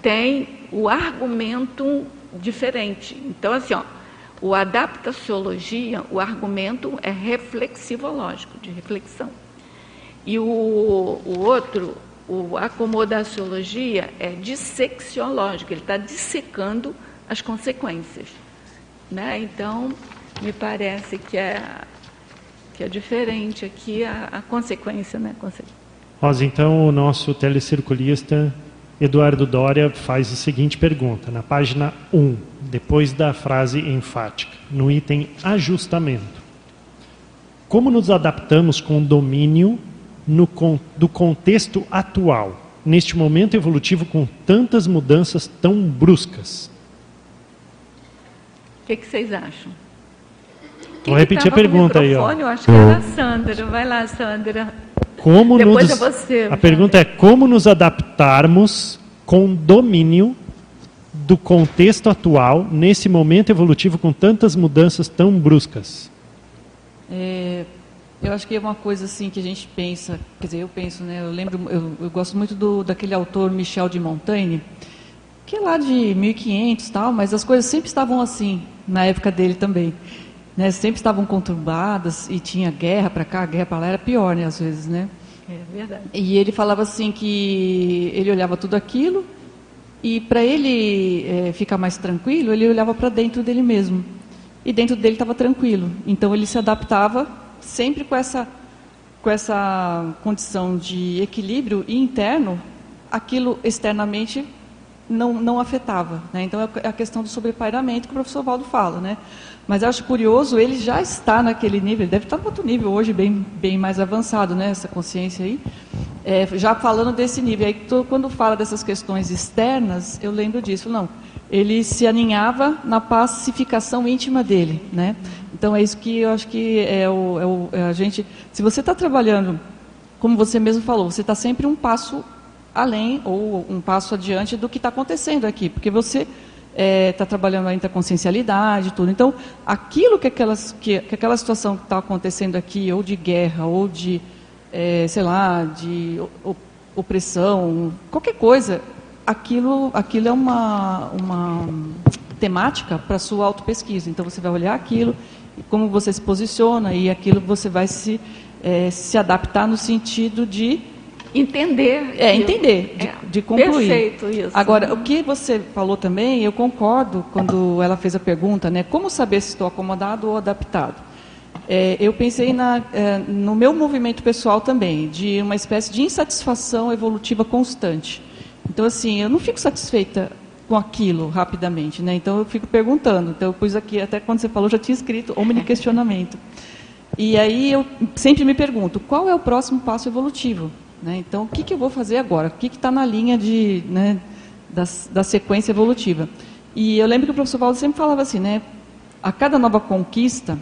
tem o argumento diferente. Então, assim, ó, o adaptaciologia, o argumento é reflexivológico, de reflexão. E o, o outro, o acomodaciologia, é dissexiológico, ele está dissecando as consequências. Né? Então, me parece que é, que é diferente aqui a, a consequência. Né? Rosa, então o nosso telecirculista Eduardo Doria faz a seguinte pergunta, na página 1, depois da frase enfática, no item ajustamento. Como nos adaptamos com domínio no, do contexto atual, neste momento evolutivo com tantas mudanças tão bruscas? O que, que vocês acham? Vou repetir a pergunta aí. Ó. Eu acho que era a Sandra. Vai lá, Sandra. Como Depois nos, é você. A pergunta é como nos adaptarmos com domínio do contexto atual, nesse momento evolutivo com tantas mudanças tão bruscas? É, eu acho que é uma coisa assim que a gente pensa, quer dizer, eu penso, né? Eu lembro, eu, eu gosto muito do, daquele autor Michel de Montaigne, que é lá de 1500 tal, mas as coisas sempre estavam assim na época dele também, né? Sempre estavam conturbadas e tinha guerra para cá, guerra para lá, era pior, né? Às vezes, né? É verdade. E ele falava assim que ele olhava tudo aquilo e para ele é, ficar mais tranquilo, ele olhava para dentro dele mesmo e dentro dele estava tranquilo. Então ele se adaptava sempre com essa com essa condição de equilíbrio interno, aquilo externamente não, não afetava. Né? Então é a questão do sobrepairamento que o professor Valdo fala. Né? Mas acho curioso, ele já está naquele nível, deve estar no outro nível hoje, bem, bem mais avançado, né, essa consciência aí, é, já falando desse nível. Aí, quando fala dessas questões externas, eu lembro disso. Não, ele se aninhava na pacificação íntima dele, né? Então é isso que eu acho que é, o, é, o, é a gente. Se você está trabalhando, como você mesmo falou, você está sempre um passo além ou um passo adiante do que está acontecendo aqui, porque você está é, tá trabalhando ainda a consciencialidade tudo. Então, aquilo que, aquelas, que, que aquela situação que está acontecendo aqui, ou de guerra, ou de, é, sei lá, de opressão, qualquer coisa, aquilo, aquilo é uma, uma temática para sua autopesquisa. Então, você vai olhar aquilo, como você se posiciona, e aquilo você vai se, é, se adaptar no sentido de entender. É, entender, de, é, de concluir. Perfeito, isso. Agora, o que você falou também, eu concordo quando ela fez a pergunta, né? Como saber se estou acomodado ou adaptado? É, eu pensei na, é, no meu movimento pessoal também, de uma espécie de insatisfação evolutiva constante. Então, assim, eu não fico satisfeita com aquilo rapidamente, né? Então, eu fico perguntando. Então, eu pus aqui, até quando você falou, já tinha escrito, omni questionamento. E aí eu sempre me pergunto, qual é o próximo passo evolutivo? Né? Então, o que, que, eu vou fazer agora? O que está na linha de, né, da, da, sequência evolutiva? E eu lembro que o professor Valdo sempre falava assim, né, a cada nova conquista,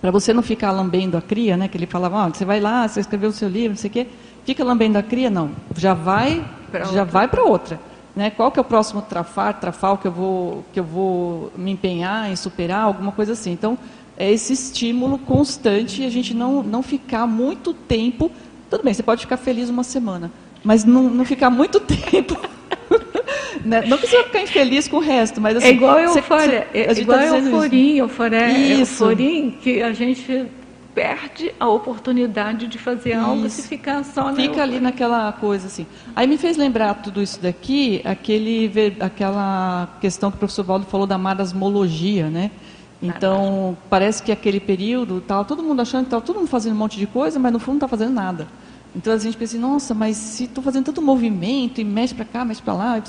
para você não ficar lambendo a cria, né, que ele falava, ah, você vai lá, você escreveu o seu livro, não sei o quê, fica lambendo a cria, não, já vai pra já outra. vai para outra. Né? Qual que é o próximo trafar, trafal que eu vou que eu vou me empenhar em superar, alguma coisa assim. Então, é esse estímulo constante e a gente não, não ficar muito tempo tudo bem, você pode ficar feliz uma semana, mas não, não ficar muito (laughs) tempo. né? Não precisa ficar infeliz com o resto, mas assim. É igual euforia, é, é igual tá euforia, euforia, euforia, que a gente perde a oportunidade de fazer isso. algo se ficar só na Fica ali naquela coisa assim. Aí me fez lembrar tudo isso daqui, aquele, aquela questão que o professor Valdo falou da marasmologia, né? Então, parece que aquele período, estava todo mundo achando que estava todo mundo fazendo um monte de coisa, mas no fundo não está fazendo nada. Então a gente pensa assim, nossa, mas se estou fazendo tanto movimento, e mexe para cá, mexe para lá,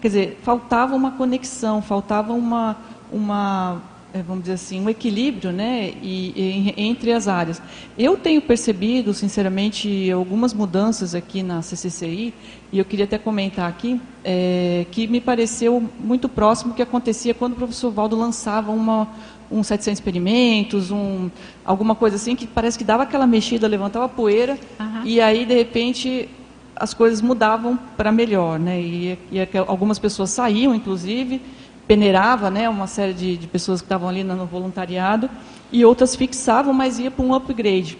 quer dizer, faltava uma conexão, faltava uma, uma vamos dizer assim, um equilíbrio né, e, e, entre as áreas. Eu tenho percebido, sinceramente, algumas mudanças aqui na CCCI, e eu queria até comentar aqui, é, que me pareceu muito próximo do que acontecia quando o professor Valdo lançava uma, um 700 experimentos, um, alguma coisa assim, que parece que dava aquela mexida, levantava poeira, uhum. e aí, de repente, as coisas mudavam para melhor. Né, e, e algumas pessoas saíam, inclusive, peneirava né, uma série de, de pessoas que estavam ali no voluntariado, e outras fixavam, mas ia para um upgrade.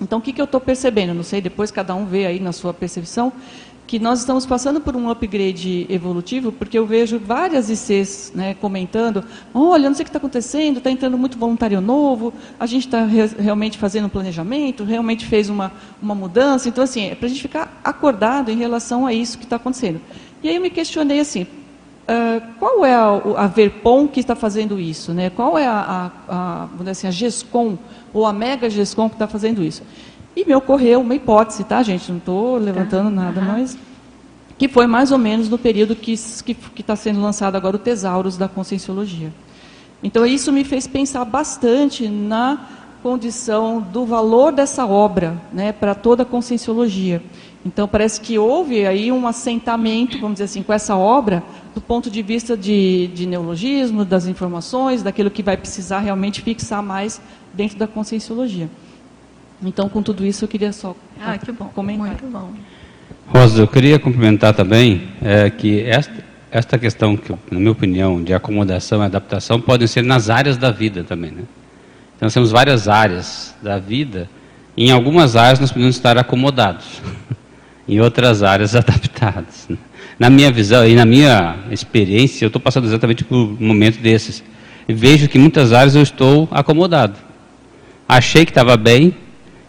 Então, o que, que eu estou percebendo? Não sei, depois cada um vê aí na sua percepção, que nós estamos passando por um upgrade evolutivo, porque eu vejo várias ICs né, comentando, olha, não sei o que está acontecendo, está entrando muito voluntário novo, a gente está re realmente fazendo um planejamento, realmente fez uma, uma mudança. Então, assim, é para a gente ficar acordado em relação a isso que está acontecendo. E aí eu me questionei assim, Uh, qual é a, a, Verpom que está fazendo isso? Né? Qual é a, a, a, assim, a GESCOM ou a Mega GESCOM que está fazendo isso? E me ocorreu uma hipótese, tá, gente? Não estou levantando uhum. nada, mas que foi mais ou menos no período que está sendo lançado agora o Tesauros da Conscienciologia. Então, isso me fez pensar bastante na condição do valor dessa obra né, para toda a conscienciologia. Então, parece que houve aí um assentamento, vamos dizer assim, com essa obra, do ponto de vista de, de neologismo, das informações, daquilo que vai precisar realmente fixar mais dentro da conscienciologia. Então, com tudo isso, eu queria só ah, que bom, comentar. Muito bom. Rosa, eu queria complementar também é, que esta, esta questão, que, na minha opinião, de acomodação e adaptação, podem ser nas áreas da vida também. Né? Então, nós temos várias áreas da vida, e em algumas áreas nós podemos estar acomodados. (laughs) em outras áreas (laughs) adaptadas. Na minha visão e na minha experiência, eu estou passando exatamente por um momento desses. Vejo que em muitas áreas eu estou acomodado. Achei que estava bem,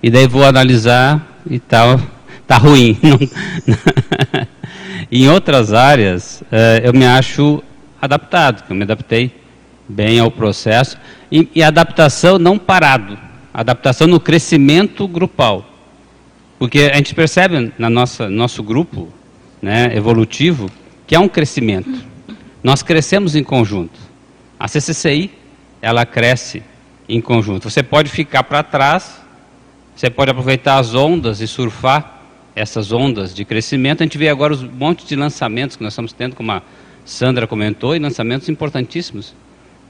e daí vou analisar e tal, (laughs) tá ruim. (laughs) em outras áreas, eh, eu me acho adaptado, eu me adaptei bem ao processo. E, e adaptação não parado, adaptação no crescimento grupal. Porque a gente percebe na nossa nosso grupo, né, evolutivo, que há um crescimento. Nós crescemos em conjunto. A CCCI, ela cresce em conjunto. Você pode ficar para trás, você pode aproveitar as ondas e surfar essas ondas de crescimento. A gente vê agora os montes de lançamentos que nós estamos tendo, como a Sandra comentou, e lançamentos importantíssimos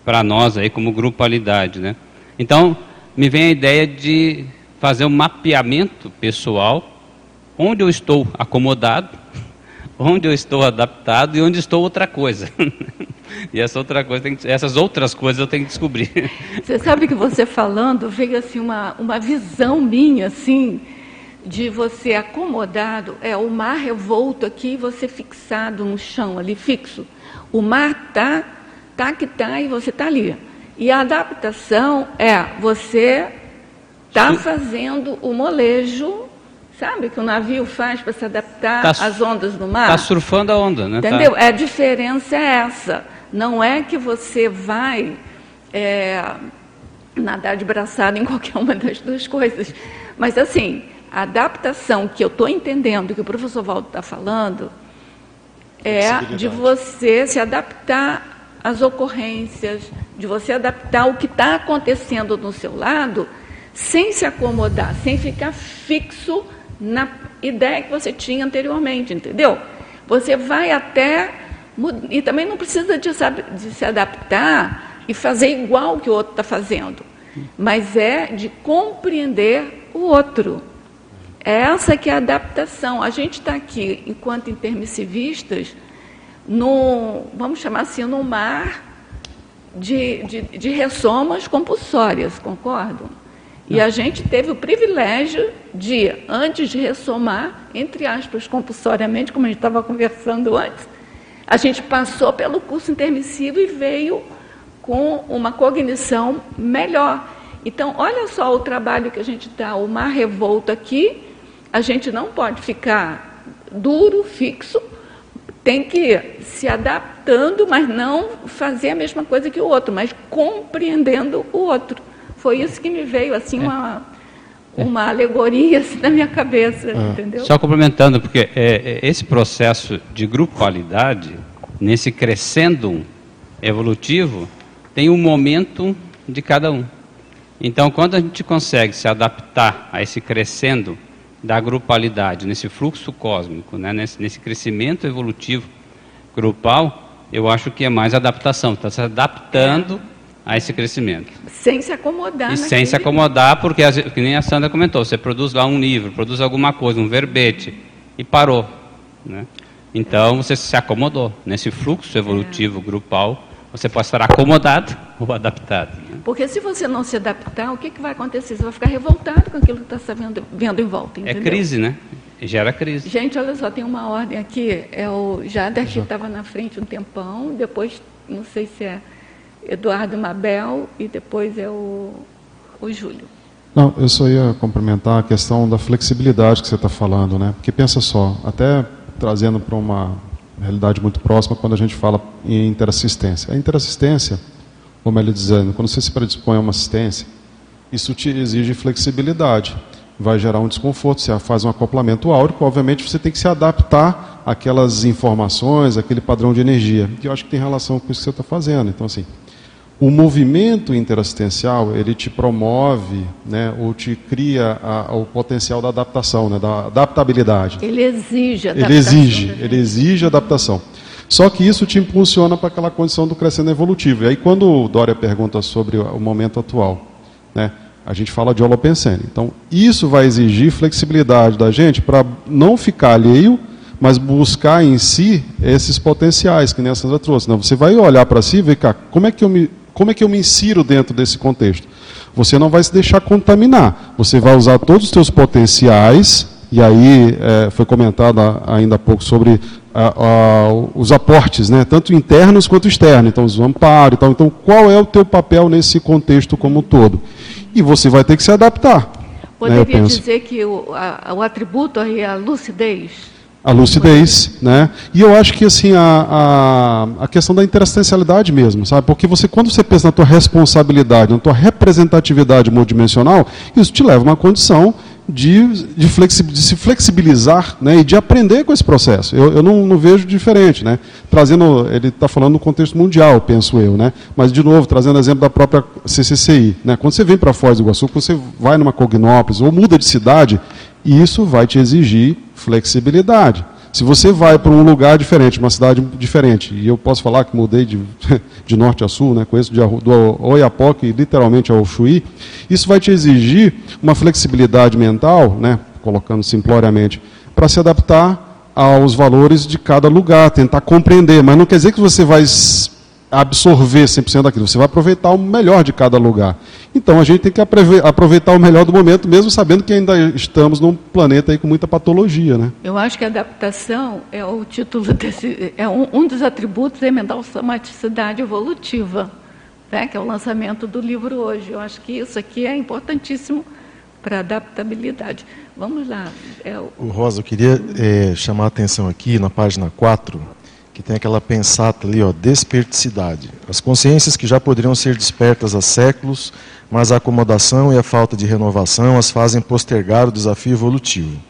para nós aí como grupalidade, né? Então, me vem a ideia de fazer um mapeamento pessoal, onde eu estou acomodado, (laughs) onde eu estou adaptado e onde estou outra coisa. (laughs) e essa outra coisa que, essas outras coisas eu tenho que descobrir. (laughs) Você sabe que você falando veio assim uma, uma visão minha assim de você acomodado, é o mar revolto aqui, você fixado no chão ali fixo. O mar tá tá que tá e você tá ali. E a adaptação é você está fazendo o molejo, sabe, que o navio faz para se adaptar tá, às ondas do mar. Está surfando a onda, né? Entendeu? Tá. A diferença é essa. Não é que você vai é, nadar de braçada em (laughs) qualquer uma das duas coisas. Mas, assim, a adaptação que eu estou entendendo que o professor Valdo está falando é de você se adaptar às ocorrências, de você adaptar o que está acontecendo no seu lado sem se acomodar, sem ficar fixo na ideia que você tinha anteriormente, entendeu? Você vai até. E também não precisa de, de se adaptar e fazer igual que o outro está fazendo, mas é de compreender o outro. É essa que é a adaptação. A gente está aqui, enquanto intermissivistas, no, vamos chamar assim, no mar de, de, de ressomas compulsórias, concordam? E a gente teve o privilégio de, antes de ressomar, entre aspas, compulsoriamente, como a gente estava conversando antes, a gente passou pelo curso intermissivo e veio com uma cognição melhor. Então, olha só o trabalho que a gente dá, o mar revolto aqui, a gente não pode ficar duro, fixo, tem que se adaptando, mas não fazer a mesma coisa que o outro, mas compreendendo o outro. Foi isso que me veio, assim, é. uma, uma alegoria assim, na minha cabeça, é. entendeu? Só complementando, porque é, é, esse processo de grupalidade, nesse crescendo evolutivo, tem um momento de cada um. Então, quando a gente consegue se adaptar a esse crescendo da grupalidade, nesse fluxo cósmico, né, nesse, nesse crescimento evolutivo grupal, eu acho que é mais adaptação. Está se adaptando a esse crescimento. Sem se acomodar. E sem se acomodar, porque, que nem a Sandra comentou, você produz lá um livro, produz alguma coisa, um verbete, e parou. Né? Então, você se acomodou. Nesse fluxo evolutivo é. grupal, você pode estar acomodado (laughs) ou adaptado. Né? Porque se você não se adaptar, o que, que vai acontecer? Você vai ficar revoltado com aquilo que está vendo, vendo em volta. É entendeu? É crise, né? Gera crise. Gente, olha só, tem uma ordem aqui. É o Jader que estava na frente um tempão, depois, não sei se é Eduardo Mabel e depois é o, o Júlio. Não, eu só ia complementar a questão da flexibilidade que você está falando, né? Porque pensa só, até trazendo para uma realidade muito próxima quando a gente fala em interassistência. A interassistência, como ele dizendo, quando você se predispõe a uma assistência, isso te exige flexibilidade. Vai gerar um desconforto, você faz um acoplamento áurico, obviamente você tem que se adaptar àquelas informações, aquele padrão de energia. E eu acho que tem relação com isso que você está fazendo. Então, assim, o movimento interassistencial ele te promove, né, ou te cria a, o potencial da adaptação, né, da adaptabilidade. Ele exige adaptação. Ele exige, ele exige adaptação. Só que isso te impulsiona para aquela condição do crescendo evolutivo. E aí quando o Dória pergunta sobre o momento atual, né, a gente fala de holopensene. Então, isso vai exigir flexibilidade da gente para não ficar alheio, mas buscar em si esses potenciais que nem a Sandra trouxe. Não, você vai olhar para si e ver, cá, como é que eu me como é que eu me insiro dentro desse contexto? Você não vai se deixar contaminar. Você vai usar todos os seus potenciais, e aí é, foi comentado ainda há pouco sobre a, a, os aportes, né, tanto internos quanto externos, então os amparos e tal. Então, qual é o teu papel nesse contexto como um todo? E você vai ter que se adaptar. Poderia né, dizer que o, a, o atributo aí é a lucidez? A lucidez, né? E eu acho que assim a, a, a, questão da interassistencialidade mesmo, sabe? Porque você quando você pensa na tua responsabilidade, na tua representatividade multidimensional, isso te leva a uma condição de, de, flexi, de se flexibilizar né, e de aprender com esse processo. Eu, eu não, não vejo diferente. Né? Trazendo, ele está falando no contexto mundial, penso eu. Né? Mas, de novo, trazendo exemplo da própria CCCI. Né? Quando você vem para Foz do Iguaçu, quando você vai numa Cognópolis ou muda de cidade, isso vai te exigir flexibilidade. Se você vai para um lugar diferente, uma cidade diferente, e eu posso falar que mudei de, (laughs) de norte a sul, né, conheço de, do Oiapoque literalmente ao Chuí, isso vai te exigir uma flexibilidade mental, né, colocando simploriamente, para se adaptar aos valores de cada lugar, tentar compreender, mas não quer dizer que você vai absorver 100% daquilo, você vai aproveitar o melhor de cada lugar. Então a gente tem que aproveitar o melhor do momento, mesmo sabendo que ainda estamos num planeta aí com muita patologia. Né? Eu acho que a adaptação é o título (laughs) desse. é um, um dos atributos da mental somaticidade evolutiva, né? que é o lançamento do livro hoje. Eu acho que isso aqui é importantíssimo para adaptabilidade. Vamos lá. É o... o Rosa, eu queria é, chamar a atenção aqui na página 4 que tem aquela pensata ali, ó, desperticidade. As consciências que já poderiam ser despertas há séculos, mas a acomodação e a falta de renovação as fazem postergar o desafio evolutivo.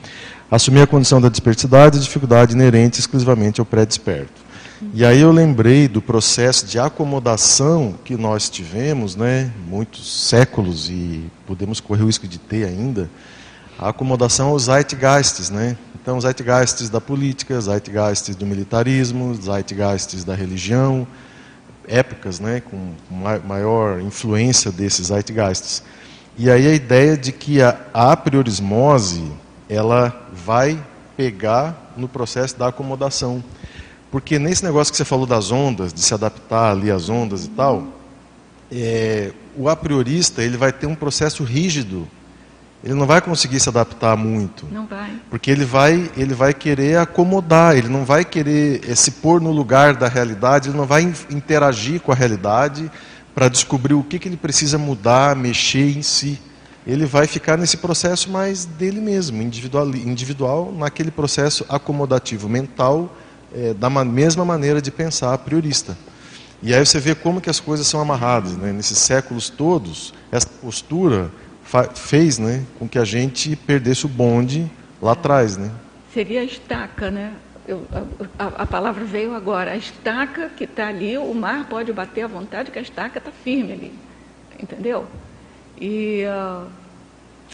Assumir a condição da desperticidade é dificuldade inerente exclusivamente ao pré-desperto. E aí eu lembrei do processo de acomodação que nós tivemos, né, muitos séculos e podemos correr o risco de ter ainda, a acomodação aos zeitgeists, né? Então, zeitgeists da política, zeitgeists do militarismo, zeitgeists da religião, épocas né, com maior influência desses zeitgeists. E aí a ideia de que a apriorismose ela vai pegar no processo da acomodação. Porque nesse negócio que você falou das ondas, de se adaptar ali às ondas e tal, é, o a priorista ele vai ter um processo rígido ele não vai conseguir se adaptar muito. Não vai. Porque ele vai, ele vai querer acomodar, ele não vai querer eh, se pôr no lugar da realidade, ele não vai interagir com a realidade para descobrir o que, que ele precisa mudar, mexer em si. Ele vai ficar nesse processo mais dele mesmo, individual, individual naquele processo acomodativo mental, é, da mesma maneira de pensar priorista. E aí você vê como que as coisas são amarradas. Né? Nesses séculos todos, essa postura fez né, com que a gente perdesse o bonde lá atrás. Né? Seria a estaca, né? Eu, a, a, palavra veio agora. A estaca que está ali, o mar pode bater à vontade, que a estaca está firme ali. Entendeu? E uh,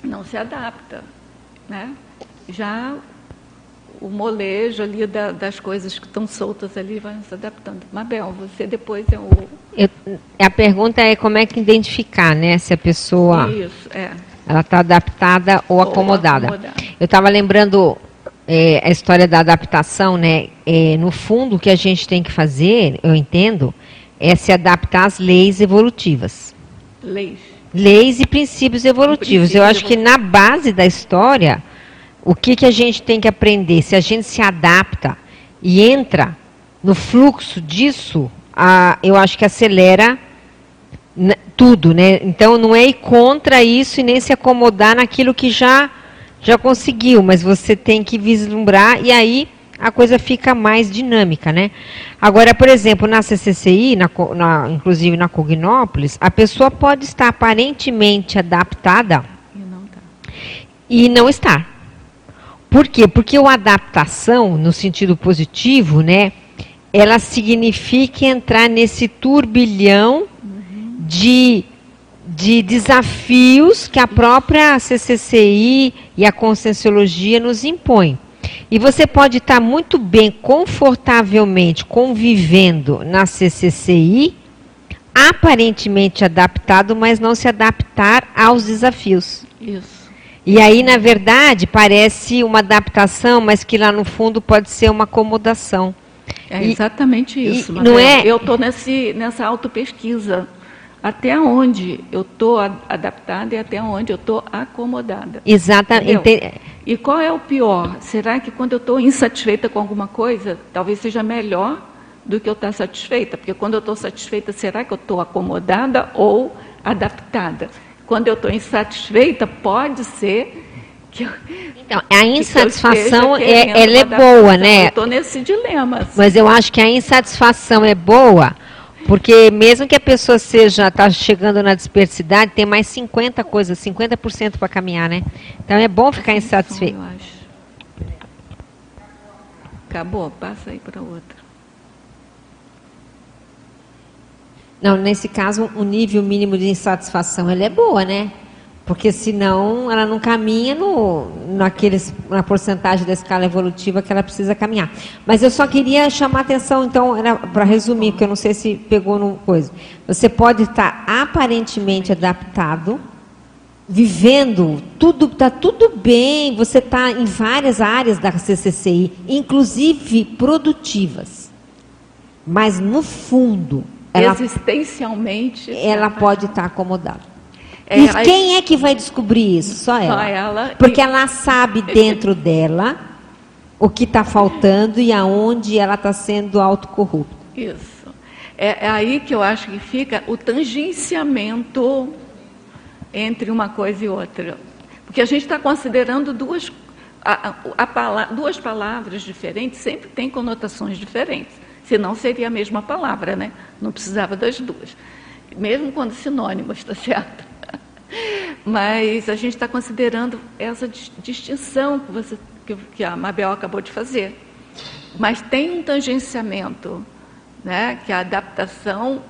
não se adapta. Né? Já o molejo ali da, das coisas que estão soltas ali vai se adaptando. Mabel, você depois é o. Eu, a pergunta é como é que identificar, né? Se a pessoa. Isso, é. Ela está adaptada ou, ou acomodada. acomodada. Eu estava lembrando é, a história da adaptação, né? É, no fundo, o que a gente tem que fazer, eu entendo, é se adaptar às leis evolutivas. Leis. Leis e princípios evolutivos. eu acho que na base da história o que, que a gente tem que aprender? Se a gente se adapta e entra no fluxo disso, a, eu acho que acelera tudo, né? Então não é ir contra isso e nem se acomodar naquilo que já já conseguiu, mas você tem que vislumbrar e aí a coisa fica mais dinâmica, né? Agora, por exemplo, na CCCI, na, na, inclusive na Cognópolis, a pessoa pode estar aparentemente adaptada e não, tá. e não estar. Por quê? Porque a adaptação, no sentido positivo, né, ela significa entrar nesse turbilhão uhum. de, de desafios que a própria CCCI e a Conscienciologia nos impõem. E você pode estar muito bem, confortavelmente convivendo na CCCI, aparentemente adaptado, mas não se adaptar aos desafios. Isso. E aí, na verdade, parece uma adaptação, mas que lá no fundo pode ser uma acomodação. É exatamente e, isso. E, não é? Eu estou nessa autopesquisa. Até onde eu estou adaptada e até onde eu estou acomodada. Exatamente. E qual é o pior? Será que quando eu estou insatisfeita com alguma coisa, talvez seja melhor do que eu estar satisfeita? Porque quando eu estou satisfeita, será que eu estou acomodada ou adaptada? Quando eu estou insatisfeita, pode ser que eu, então, a insatisfação é, ela é boa, né? Eu estou nesse dilema. Assim. Mas eu acho que a insatisfação é boa, porque mesmo que a pessoa seja está chegando na dispersidade, tem mais 50 coisas, 50% para caminhar, né? Então é bom ficar insatisfeito. Eu acho. Acabou, passa aí para outra. Não, nesse caso, o nível mínimo de insatisfação ela é boa, né? Porque senão ela não caminha no, naqueles, na porcentagem da escala evolutiva que ela precisa caminhar. Mas eu só queria chamar atenção, então, para resumir, porque eu não sei se pegou no coisa. Você pode estar aparentemente adaptado, vivendo, tudo está tudo bem, você está em várias áreas da CCCI, inclusive produtivas. Mas no fundo, ela, existencialmente, ela pode estar acomodada. É, e quem é que vai descobrir isso? Só ela. Só ela Porque e... ela sabe dentro (laughs) dela o que está faltando e aonde ela está sendo autocorrupta. Isso. É, é, aí que eu acho que fica o tangenciamento entre uma coisa e outra. Porque a gente está considerando duas, a, a, a, duas palavras diferentes, sempre tem conotações diferentes. Senão seria a mesma palavra, né? Não precisava das duas. Mesmo quando sinônimos, está certo? (laughs) Mas a gente está considerando essa distinção que, você, que, a Mabel acabou de fazer. Mas tem um tangenciamento, né, que a adaptação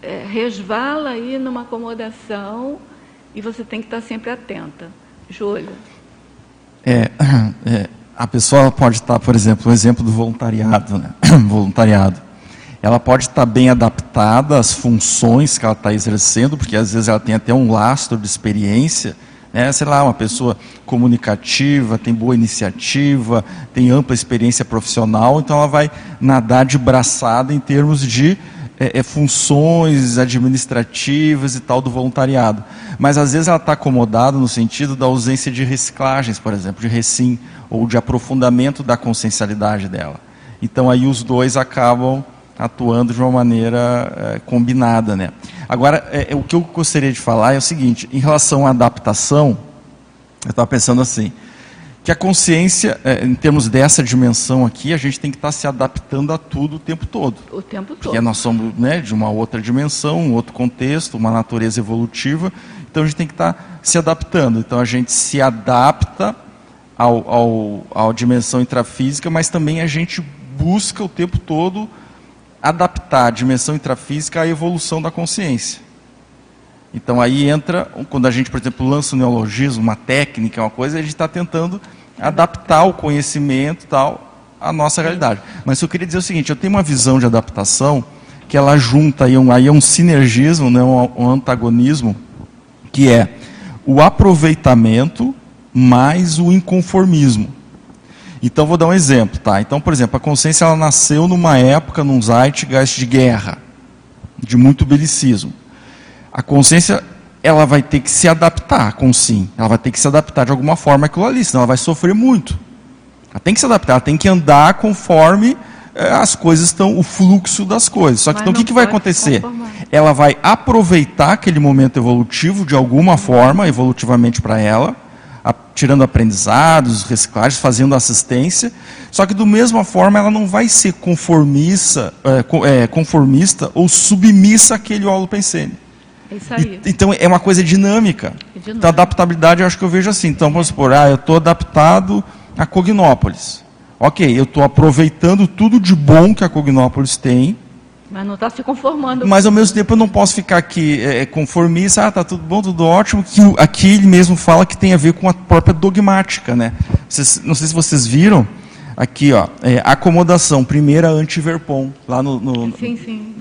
é, resvala aí numa acomodação e você tem que estar sempre atenta. Júlio. É, (clears throat) é, a pessoa pode estar, por exemplo, o exemplo do voluntariado, né? (clears throat) voluntariado ela pode estar bem adaptada às funções que ela está exercendo, porque às vezes ela tem até um lastro de experiência, né? sei lá, uma pessoa comunicativa, tem boa iniciativa, tem ampla experiência profissional, então ela vai nadar de braçada em termos de é, é, funções administrativas e tal do voluntariado. Mas às vezes ela está acomodada no sentido da ausência de reciclagens, por exemplo, de recim, ou de aprofundamento da consciencialidade dela. Então aí os dois acabam atuando de uma maneira é, combinada. Né? Agora, é, o que eu gostaria de falar é o seguinte: em relação à adaptação, eu estava pensando assim, que a consciência, é, em termos dessa dimensão aqui, a gente tem que estar tá se adaptando a tudo o tempo todo. O tempo todo. Porque nós somos né, de uma outra dimensão, um outro contexto, uma natureza evolutiva, então a gente tem que estar tá se adaptando. Então a gente se adapta ao, ao, à dimensão intrafísica, mas também a gente busca o tempo todo adaptar a dimensão intrafísica à evolução da consciência. Então aí entra, quando a gente, por exemplo, lança um neologismo, uma técnica, uma coisa, a gente está tentando adaptar o conhecimento tal à nossa realidade. Mas eu queria dizer o seguinte, eu tenho uma visão de adaptação que ela junta aí um, aí é um sinergismo, né, um, um antagonismo, que é o aproveitamento mais o inconformismo. Então vou dar um exemplo, tá? Então, por exemplo, a consciência ela nasceu numa época, num zeitgeist de guerra, de muito belicismo. A consciência ela vai ter que se adaptar com sim, ela vai ter que se adaptar de alguma forma àquilo ali, senão ela vai sofrer muito. Ela tem que se adaptar, ela tem que andar conforme eh, as coisas estão, o fluxo das coisas. Só que então o que, que vai acontecer? Ela vai aproveitar aquele momento evolutivo de alguma forma, evolutivamente para ela a, tirando aprendizados, reciclagens, fazendo assistência. Só que, do mesma forma, ela não vai ser conformista, é, é, conformista ou submissa àquele holopensene. E, então, é uma coisa dinâmica. É dinâmica. Então, adaptabilidade, eu acho que eu vejo assim. Então, vamos supor, ah, eu estou adaptado a Cognópolis. Ok, eu estou aproveitando tudo de bom que a Cognópolis tem, Mas não está se conformando. Mas ao mesmo tempo eu não posso ficar aqui é, é conformista, ah, tá tudo bom, tudo ótimo, que aqui ele mesmo fala que tem a ver com a própria dogmática, né? Vocês, não sei se vocês viram, aqui, ó, é, acomodação, primeira antiverpom, lá no, no... Sim, sim.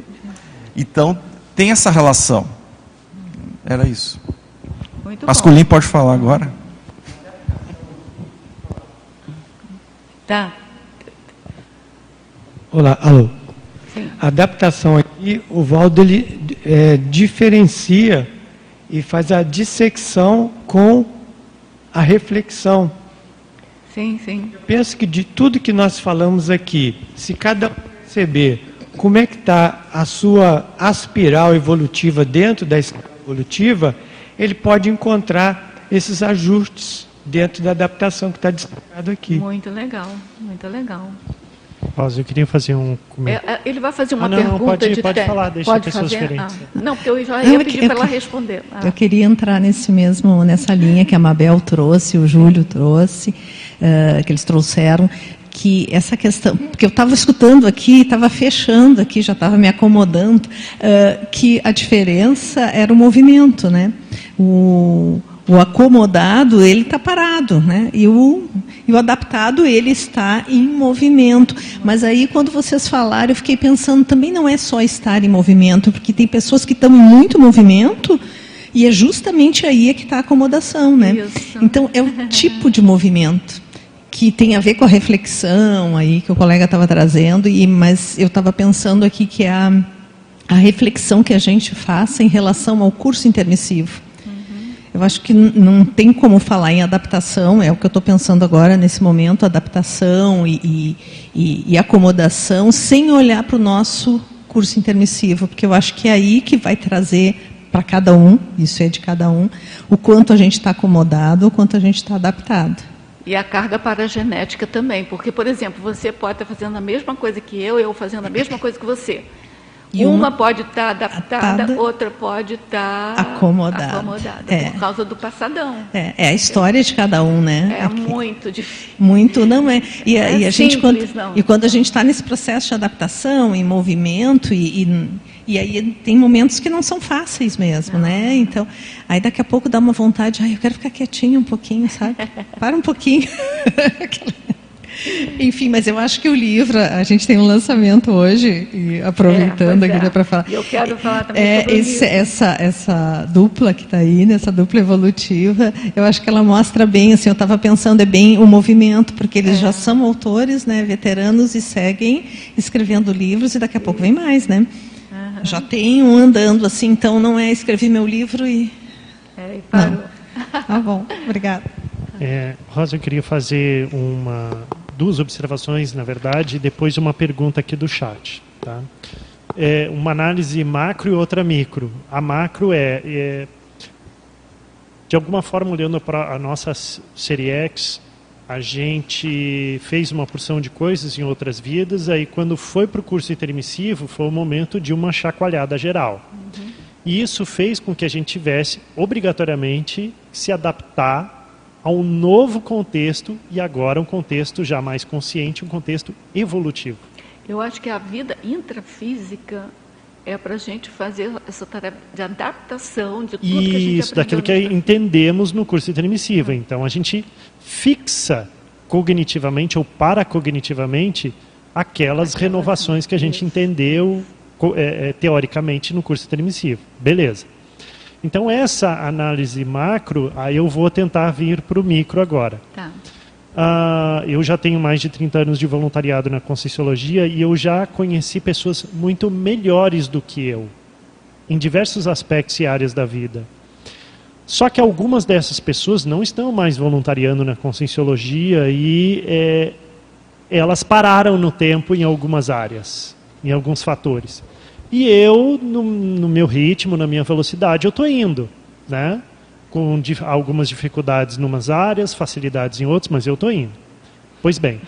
Então, tem essa relação. Era isso. Muito Masculino bom. pode falar agora. Tá. Olá, alô. Sim. A adaptação aqui, o Valdo ele, é, diferencia e faz a dissecção com a reflexão. Sim, sim. Eu penso que de tudo que nós falamos aqui, se cada um perceber como é que está a sua aspiral evolutiva dentro da escala evolutiva, ele pode encontrar esses ajustes dentro da adaptação que está destacado aqui. Muito legal, muito legal. Rosa, eu queria fazer um comentário. É, é, ele vai fazer uma ah, não, pergunta não, pode, de pode falar, deixa pode a pessoa fazer? Ah, não, porque eu já ia pedir para ela responder. Ah. Eu queria entrar nesse mesmo, nessa linha que a Mabel trouxe, o Júlio trouxe, uh, que eles trouxeram, que essa questão, porque eu estava escutando aqui, estava fechando aqui, já estava me acomodando, uh, que a diferença era o movimento, né? O, o acomodado, ele está parado, né? E o, e o adaptado, ele está em movimento. Mas aí, quando vocês falaram, eu fiquei pensando, também não é só estar em movimento, porque tem pessoas que estão em muito movimento, e é justamente aí é que está a acomodação, né? Isso. Então, é o (laughs) tipo de movimento que tem a ver com a reflexão aí que o colega estava trazendo, e, mas eu estava pensando aqui que é a, a reflexão que a gente faça em relação ao curso intermissivo. Uhum. Eu acho que não tem como falar em adaptação, é o que eu estou pensando agora nesse momento, adaptação e, e, e, e acomodação, sem olhar para o nosso curso intermissivo, porque eu acho que é aí que vai trazer para cada um, isso é de cada um, o quanto a gente está acomodado, o quanto a gente está adaptado. E a carga paragenética também, porque, por exemplo, você pode estar fazendo a mesma coisa que eu, eu fazendo a mesma coisa que você. E uma, uma pode estar adaptada, atada, outra pode estar acomodada, acomodada é. por causa do passadão. É, é, a história de cada um, né? É Aqui. muito difícil. Muito não é. E, é e a gente quando, não. e quando a gente está nesse processo de adaptação, em movimento e, e e aí tem momentos que não são fáceis mesmo, né? Então, aí daqui a pouco dá uma vontade, ai, eu quero ficar quietinho um pouquinho, sabe? (laughs) Para um pouquinho. (laughs) Enfim, mas eu acho que o livro, a gente tem um lançamento hoje, e aproveitando é, aqui é. para falar. Eu quero falar também é, esse, essa, essa dupla que está aí, nessa dupla evolutiva, eu acho que ela mostra bem, assim, eu estava pensando, é bem o movimento, porque eles é. já são autores, né, veteranos, e seguem escrevendo livros, e daqui a pouco vem mais, né? Uhum. Já tem um andando assim, então não é escrever meu livro e. É, e parou. Não. Tá bom, obrigada. É, Rosa, eu queria fazer uma, duas observações, na verdade, e depois uma pergunta aqui do chat. Tá? É, uma análise macro e outra micro. A macro é, é de alguma forma, olhando para a nossa série X, a gente fez uma porção de coisas em outras vidas, aí quando foi para o curso intermissivo, foi o momento de uma chacoalhada geral. Uhum. E isso fez com que a gente tivesse, obrigatoriamente, se adaptar a um novo contexto, e agora um contexto já mais consciente, um contexto evolutivo. Eu acho que a vida intrafísica é para a gente fazer essa tarefa de adaptação de tudo Isso, que a gente Isso, daquilo que entendemos no curso intermissivo. Então, a gente fixa cognitivamente ou paracognitivamente aquelas renovações que a gente entendeu é, é, teoricamente no curso intermissivo. Beleza. Então, essa análise macro, aí eu vou tentar vir para o micro agora. Tá. Uh, eu já tenho mais de 30 anos de voluntariado na Conscienciologia e eu já conheci pessoas muito melhores do que eu, em diversos aspectos e áreas da vida. Só que algumas dessas pessoas não estão mais voluntariando na conscienciologia e é, elas pararam no tempo em algumas áreas, em alguns fatores. E eu, no, no meu ritmo, na minha velocidade, eu estou indo, né? com algumas dificuldades em umas áreas, facilidades em outras, mas eu estou indo. Pois bem,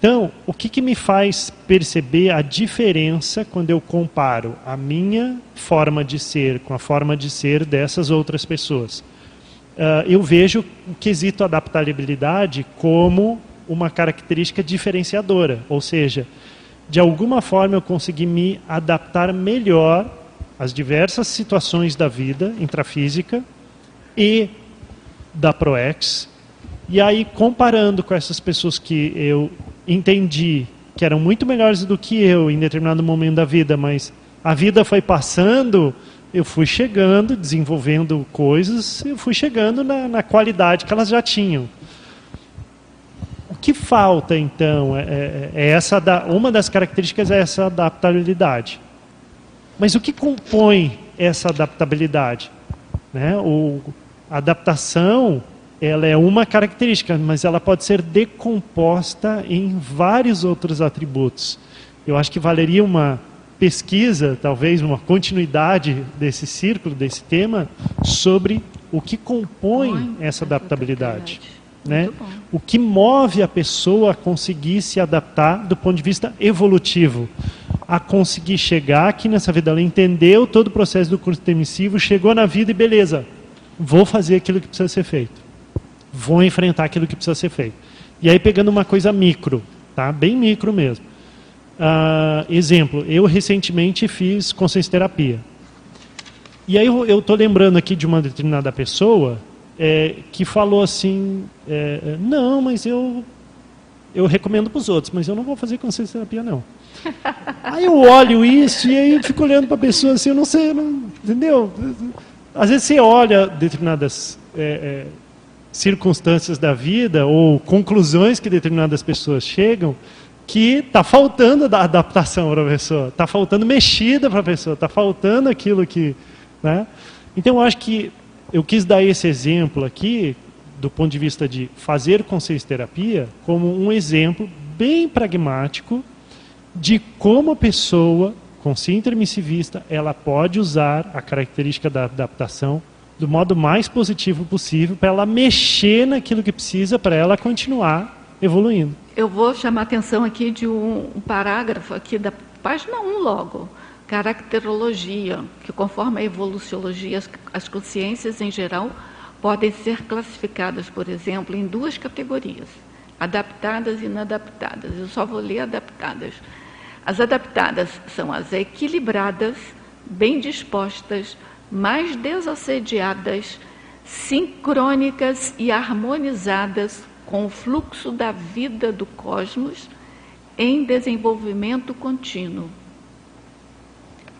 então, o que, que me faz perceber a diferença quando eu comparo a minha forma de ser com a forma de ser dessas outras pessoas? Uh, eu vejo o quesito adaptabilidade como uma característica diferenciadora, ou seja, de alguma forma eu consegui me adaptar melhor às diversas situações da vida intrafísica e da ProEx. E aí, comparando com essas pessoas que eu entendi que eram muito melhores do que eu em determinado momento da vida, mas a vida foi passando, eu fui chegando, desenvolvendo coisas, eu fui chegando na, na qualidade que elas já tinham. O que falta, então, é, é, é essa da, uma das características é essa adaptabilidade. Mas o que compõe essa adaptabilidade? Né? O, a adaptação ela é uma característica, mas ela pode ser decomposta em vários outros atributos. Eu acho que valeria uma pesquisa, talvez uma continuidade desse círculo, desse tema, sobre o que compõe essa adaptabilidade. Né? O que move a pessoa a conseguir se adaptar do ponto de vista evolutivo, a conseguir chegar aqui nessa vida. Ela entendeu todo o processo do curso intermissivo, chegou na vida e beleza, vou fazer aquilo que precisa ser feito. Vou enfrentar aquilo que precisa ser feito. E aí pegando uma coisa micro, tá? bem micro mesmo. Uh, exemplo, eu recentemente fiz consciência terapia. E aí eu estou lembrando aqui de uma determinada pessoa é, que falou assim, é, não, mas eu, eu recomendo para os outros, mas eu não vou fazer consciência terapia não. (laughs) aí eu olho isso e aí fico olhando para a pessoa assim, eu não sei, não, entendeu? Às vezes você olha determinadas é, é, circunstâncias da vida ou conclusões que determinadas pessoas chegam que está faltando da adaptação para a pessoa, está faltando mexida para a pessoa, está faltando aquilo que. Né? Então, eu acho que eu quis dar esse exemplo aqui, do ponto de vista de fazer consciência terapia, como um exemplo bem pragmático de como a pessoa consciente intermissivista ela pode usar a característica da adaptação do modo mais positivo possível para ela mexer naquilo que precisa para ela continuar evoluindo. Eu vou chamar a atenção aqui de um, um parágrafo aqui da página 1 logo, caracterologia, que conforme a evoluciologia, as, as consciências em geral podem ser classificadas, por exemplo, em duas categorias, adaptadas e inadaptadas. Eu só vou ler adaptadas. As adaptadas são as equilibradas, bem dispostas, mais desassediadas, sincrônicas e harmonizadas com o fluxo da vida do cosmos em desenvolvimento contínuo.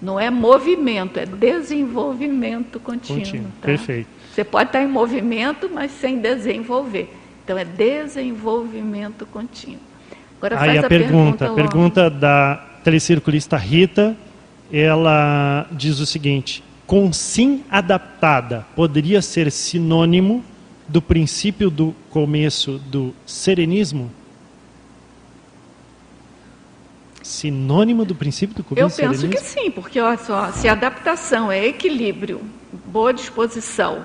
Não é movimento, é desenvolvimento contínuo. contínuo. Tá? Perfeito. Você pode estar em movimento, mas sem desenvolver. Então é desenvolvimento contínuo. Agora Aí a, a pergunta, pergunta, pergunta da telecirculista Rita, ela diz o seguinte: com sim adaptada poderia ser sinônimo do princípio do começo do serenismo? Sinônimo do princípio do começo Eu penso serenismo? que sim, porque olha só, se adaptação é equilíbrio, boa disposição,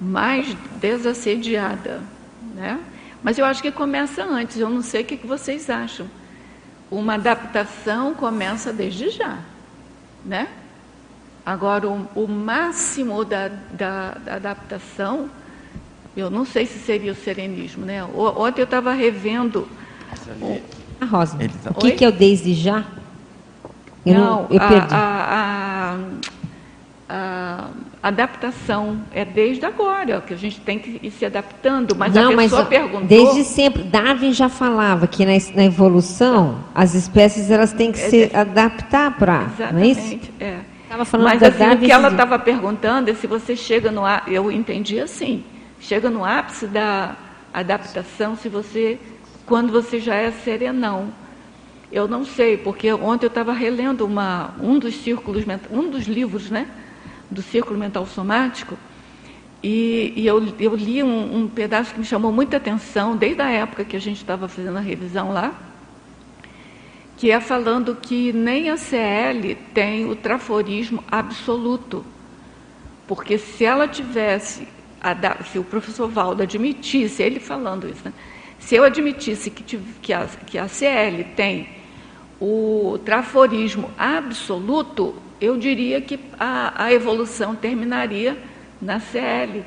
mais desassediada, né? Mas eu acho que começa antes, eu não sei o que vocês acham. Uma adaptação começa desde já, né? Agora, o, o máximo da, da, da adaptação eu não sei se seria o serenismo, né? Ontem eu estava revendo. A Rosa, tá... o que, que é o desde já? Eu não, não eu a, perdi. A, a, a, adaptação é desde agora, que a gente tem que ir se adaptando, mas não, a pessoa mas, perguntou... Desde sempre, Darwin já falava que na, na evolução as espécies elas têm que é se de... adaptar para... Não é isso? É. falando mas assim, o que ela estava perguntando é se você chega no... Eu entendi assim chega no ápice da adaptação se você quando você já é serenão. Eu não sei, porque ontem eu estava relendo uma, um dos círculos, um dos livros, né, do Círculo Mental Somático, e, e eu, eu, li um, um, pedaço que me chamou muita atenção, desde a época que a gente estava fazendo a revisão lá, que é falando que nem a CL tem o traforismo absoluto. Porque se ela tivesse se o professor Valdo admitisse, ele falando isso, né? se eu admitisse que, que, a, que a CL tem o traforismo absoluto, eu diria que a, a evolução terminaria na CL.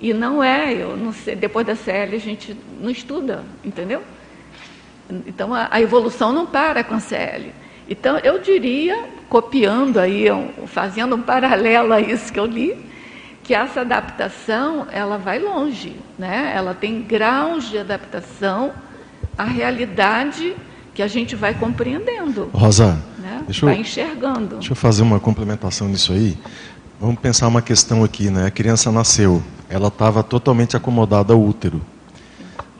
E não é, eu não sei, depois da CL a gente não estuda, entendeu? Então, a, a evolução não para com a CL. Então, eu diria, copiando aí, fazendo um paralelo a isso que eu li, que essa adaptação, ela vai longe, né? Ela tem graus de adaptação à realidade que a gente vai compreendendo. Rosa, né? vai eu, enxergando. Deixa eu fazer uma complementação nisso aí. Vamos pensar uma questão aqui, né? A criança nasceu, ela estava totalmente acomodada ao útero.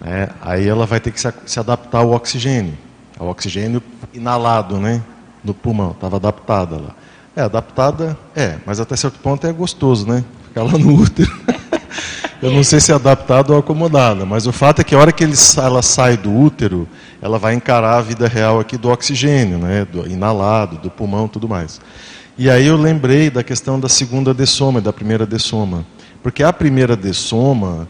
Né? Aí ela vai ter que se, se adaptar ao oxigênio, ao oxigênio inalado, né? No pulmão, estava adaptada lá. É, adaptada, é, mas até certo ponto é gostoso, né? Ficar lá no útero. (laughs) Eu não sei se é adaptado ou acomodada, mas o fato é que a hora que ele, ela sai do útero, ela vai encarar a vida real aqui do oxigênio, né? do inalado, do pulmão tudo mais. E aí eu lembrei da questão da segunda dessoma da primeira dessoma. Porque a primeira dessoma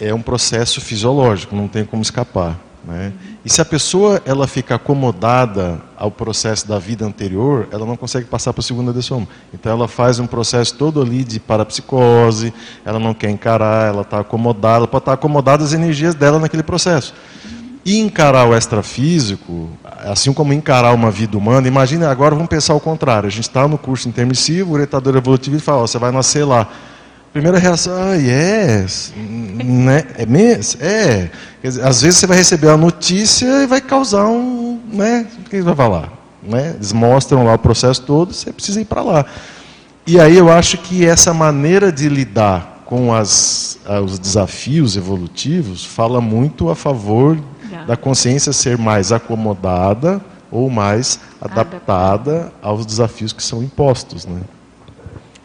é um processo fisiológico, não tem como escapar. Né? E se a pessoa ela fica acomodada ao processo da vida anterior, ela não consegue passar para a segunda dessoma. Então ela faz um processo todo ali de parapsicose, ela não quer encarar, ela está acomodada, ela pode estar acomodada as energias dela naquele processo. E encarar o extrafísico, assim como encarar uma vida humana, imagine agora, vamos pensar o contrário. A gente está no curso intermissivo, o orientador evolutivo fala, você vai nascer lá. Primeira reação, ah, yes, né? é mesmo? É. Dizer, às vezes você vai receber a notícia e vai causar um, né? O que vai falar? Né? Eles mostram lá o processo todo, você precisa ir para lá. E aí eu acho que essa maneira de lidar com as, os desafios evolutivos fala muito a favor da consciência ser mais acomodada ou mais adaptada aos desafios que são impostos, né?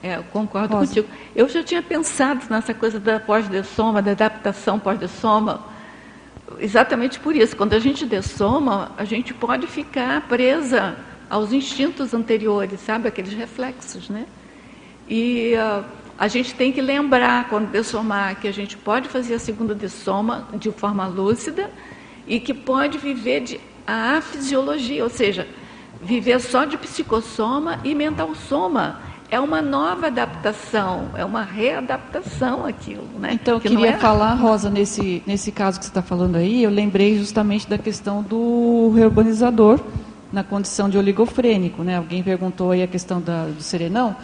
É, concordo contigo. Eu já tinha pensado nessa coisa da pós-dessoma, da adaptação pós-dessoma, exatamente por isso. Quando a gente dessoma, a gente pode ficar presa aos instintos anteriores, sabe? Aqueles reflexos, né? E uh, a gente tem que lembrar, quando dessomar, que a gente pode fazer a segunda dessoma de forma lúcida, e que pode viver de a fisiologia, ou seja, viver só de psicossoma e mental soma. É uma nova adaptação, é uma readaptação aquilo. Né? Então, eu que queria é... falar, Rosa, nesse, nesse caso que você está falando aí, eu lembrei justamente da questão do reurbanizador na condição de oligofrênico. Né? Alguém perguntou aí a questão da, do serenão.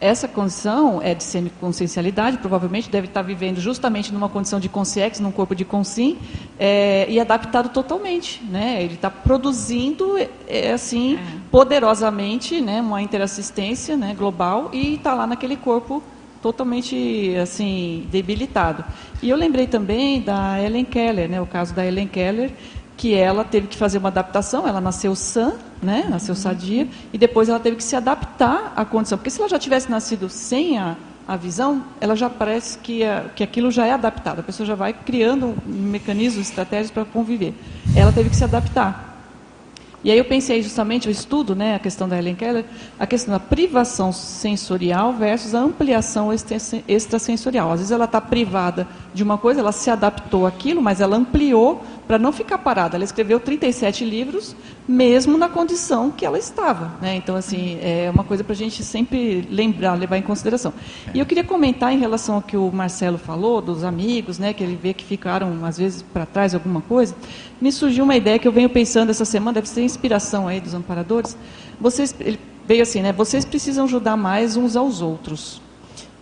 Essa condição é de semiconsciencialidade, provavelmente deve estar vivendo justamente numa condição de consciex, num corpo de consim, é, e adaptado totalmente. Né? Ele está produzindo, é, é, assim, é. poderosamente, né, uma interassistência né, global e está lá naquele corpo totalmente assim debilitado. E eu lembrei também da Ellen Keller, né, o caso da Ellen Keller, que ela teve que fazer uma adaptação, ela nasceu sã, né, nasceu sadia, e depois ela teve que se adaptar à condição. Porque se ela já tivesse nascido sem a, a visão, ela já parece que, a, que aquilo já é adaptado, a pessoa já vai criando mecanismos, estratégias para conviver. Ela teve que se adaptar. E aí eu pensei justamente, o estudo, né, a questão da Helen Keller, a questão da privação sensorial versus a ampliação extrasensorial. Às vezes ela está privada de uma coisa, ela se adaptou àquilo, mas ela ampliou para não ficar parada. Ela escreveu 37 livros, mesmo na condição que ela estava. Né? Então, assim, é uma coisa para a gente sempre lembrar, levar em consideração. E eu queria comentar em relação ao que o Marcelo falou, dos amigos, né, que ele vê que ficaram, às vezes, para trás alguma coisa. Me surgiu uma ideia que eu venho pensando essa semana, deve ser inspiração aí dos amparadores. Vocês, ele veio assim, né? Vocês precisam ajudar mais uns aos outros.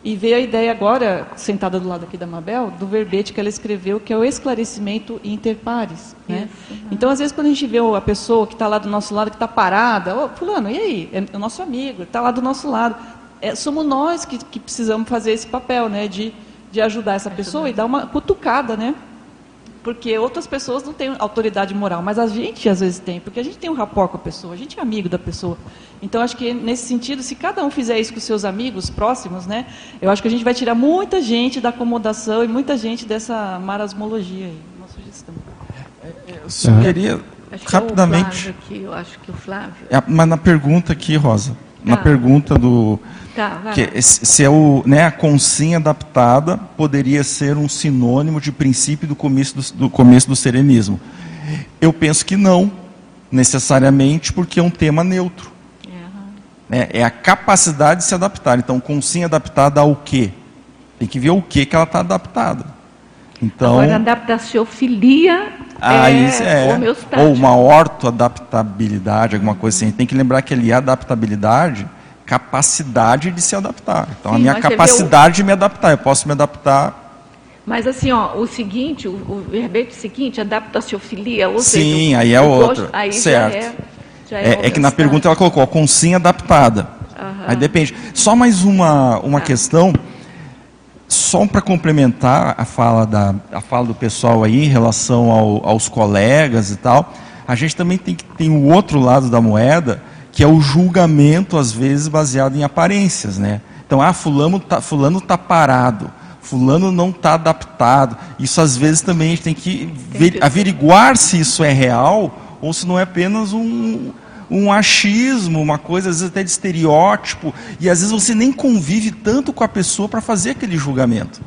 E veio a ideia agora, sentada do lado aqui da Mabel, do verbete que ela escreveu, que é o esclarecimento interpares. Né? Então, às vezes, quando a gente vê a pessoa que está lá do nosso lado, que está parada, ô, fulano, e aí? É o nosso amigo, está lá do nosso lado. É, somos nós que, que, precisamos fazer esse papel, né? De, de ajudar essa pessoa e dar uma cutucada, né? Porque outras pessoas não têm autoridade moral, mas a gente às vezes tem, porque a gente tem um rapport com a pessoa, a gente é amigo da pessoa. Então acho que nesse sentido, se cada um fizer isso com seus amigos próximos, né, eu acho que a gente vai tirar muita gente da acomodação e muita gente dessa marasmologia aí. Uma sugestão. É, é, eu só queria acho rapidamente. Que é o Flávio aqui, eu acho que o Flávio. É, mas na pergunta aqui, Rosa, na ah. pergunta do Tá, que se é o, né, a consinha adaptada poderia ser um sinônimo de princípio do começo do, do começo do serenismo. Eu penso que não, necessariamente, porque é um tema neutro. Uhum. É, é, a capacidade de se adaptar. Então, consinha adaptada ao quê? Tem que ver o que que ela está adaptada. Então, Agora, adaptaciofilia aí, é, é ou uma ortoadaptabilidade, alguma coisa assim. Tem que lembrar que ali a adaptabilidade, capacidade de se adaptar. Então, Sim, a minha capacidade o... de me adaptar, eu posso me adaptar mas assim, ó, o seguinte, o, o verbete seguinte, adaptaciofilia, ou Sim, seja, aí é outro. Gosto, aí certo. Já é, já é, é, é que na pergunta ela colocou com sim adaptada. Aham. Aí depende. Só mais uma, uma ah. questão, só para complementar a fala, da, a fala do pessoal aí em relação ao, aos colegas e tal, a gente também tem que tem o outro lado da moeda, que é o julgamento, às vezes, baseado em aparências, né? Então, ah, fulano tá, fulano tá parado fulano não está adaptado. Isso às vezes também a gente tem que ver, averiguar se isso é real ou se não é apenas um, um achismo, uma coisa às vezes até de estereótipo, e às vezes você nem convive tanto com a pessoa para fazer aquele julgamento.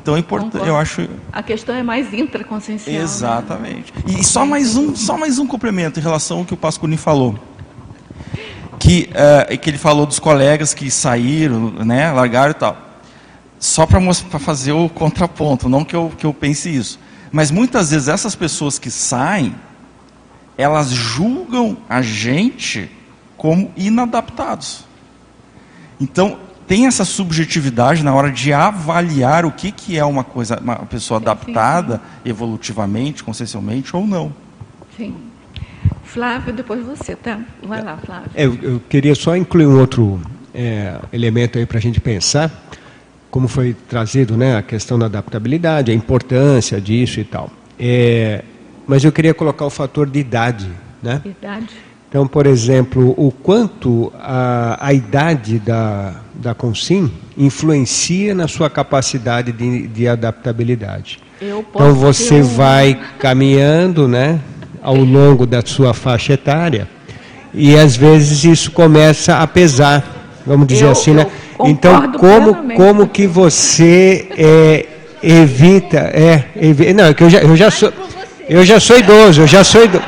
Então é importante, eu acho. A questão é mais intraconsciencial. Né? Exatamente. Né? E só mais um, só mais um complemento em relação ao que o Pascolini falou. Que, uh, que ele falou dos colegas que saíram, né, largaram e tal só para fazer o contraponto, não que eu, que eu pense isso. Mas muitas vezes essas pessoas que saem, elas julgam a gente como inadaptados. Então, tem essa subjetividade na hora de avaliar o que, que é uma coisa, uma pessoa adaptada sim, sim. evolutivamente, consciencialmente ou não. Sim. Flávio, depois você, tá? Vai lá, Flávio. É, eu, eu queria só incluir um outro é, elemento aí para a gente pensar como foi trazido, né, a questão da adaptabilidade, a importância disso e tal. É, mas eu queria colocar o fator de idade, né? Idade. Então, por exemplo, o quanto a, a idade da, da Consim influencia na sua capacidade de, de adaptabilidade. então, você vai caminhando, né, ao longo da sua faixa etária, e às vezes isso começa a pesar, vamos dizer eu, assim, né? então, como, como que você é, evita. É, evita não, é que eu já, eu já sou. Eu já sou idoso, eu já sou idoso.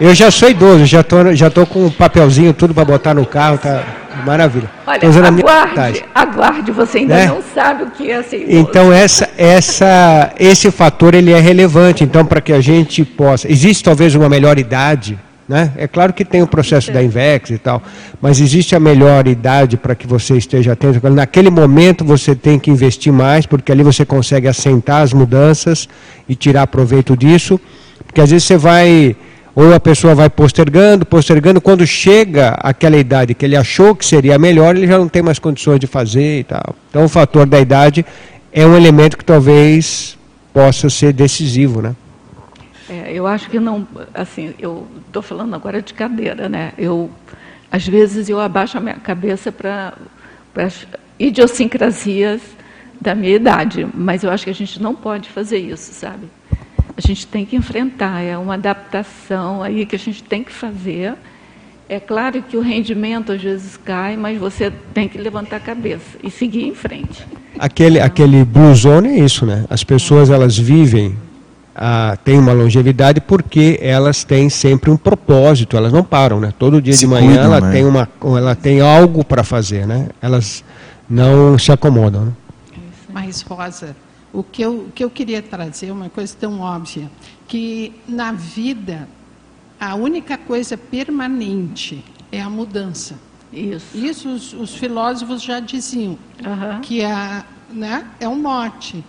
Eu já sou idoso, já tô, já tô com um papelzinho tudo para botar no carro, tá maravilha. Olha, aguarde, aguarde, você ainda é? não sabe o que é ser idoso. Então essa, essa, esse fator ele é relevante, então para que a gente possa, existe talvez uma melhor idade né? É claro que tem o processo da Invex e tal, mas existe a melhor idade para que você esteja atento. Naquele momento você tem que investir mais, porque ali você consegue assentar as mudanças e tirar proveito disso, porque às vezes você vai, ou a pessoa vai postergando, postergando, quando chega aquela idade que ele achou que seria melhor, ele já não tem mais condições de fazer e tal. Então o fator da idade é um elemento que talvez possa ser decisivo, né? É, eu acho que não, assim, eu estou falando agora de cadeira, né? Eu, às vezes, eu abaixo a minha cabeça para as idiosincrasias da minha idade, mas eu acho que a gente não pode fazer isso, sabe? A gente tem que enfrentar, é uma adaptação aí que a gente tem que fazer. É claro que o rendimento às vezes cai, mas você tem que levantar a cabeça e seguir em frente. Aquele, aquele blue zone é isso, né? As pessoas elas vivem ah, têm uma longevidade porque elas têm sempre um propósito, elas não param, né? Todo dia se de manhã cuidam, ela, né? tem uma, ela tem algo para fazer, né? Elas não se acomodam. Né? Mas, Rosa, o que, eu, o que eu queria trazer é uma coisa tão óbvia, que na vida a única coisa permanente é a mudança. Isso. Isso os, os filósofos já diziam, uhum. que é, né, é um mote.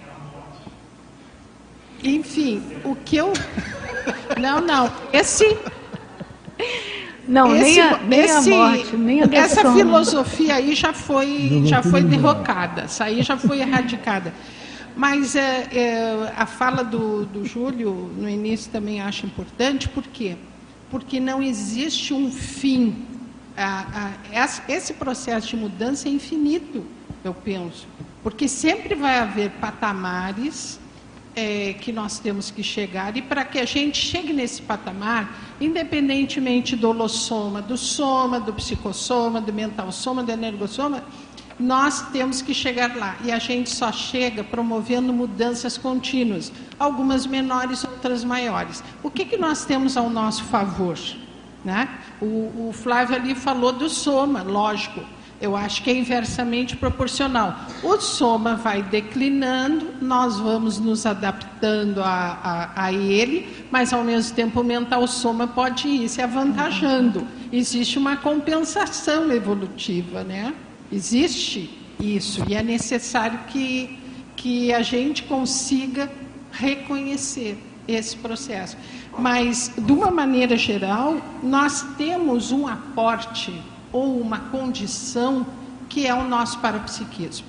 Enfim, o que eu. Não, não. Esse. Não, esse, nem, a, nem esse, a morte, nem a Essa filosofia aí já foi, já foi derrocada, essa aí já foi erradicada. Mas é, é, a fala do, do Júlio no início também acho importante, por quê? Porque não existe um fim. A, a, esse processo de mudança é infinito, eu penso. Porque sempre vai haver patamares é, que nós temos que chegar. E para que a gente chegue nesse patamar, independentemente do holossoma, do soma, do psicossoma, do mental soma, do energossoma, nós temos que chegar lá. E a gente só chega promovendo mudanças contínuas, algumas menores, outras maiores. O que, que nós temos ao nosso favor? Né? O, o Flávio ali falou do soma, lógico. Eu acho que é inversamente proporcional. O soma vai declinando, nós vamos nos adaptando a, a, a ele, mas ao mesmo tempo o mental soma pode ir se avantajando. Existe uma compensação evolutiva, né? Existe isso, e é necessário que, que a gente consiga reconhecer esse processo. Mas, de uma maneira geral, nós temos um aporte ou uma condição que é o nosso parapsiquismo.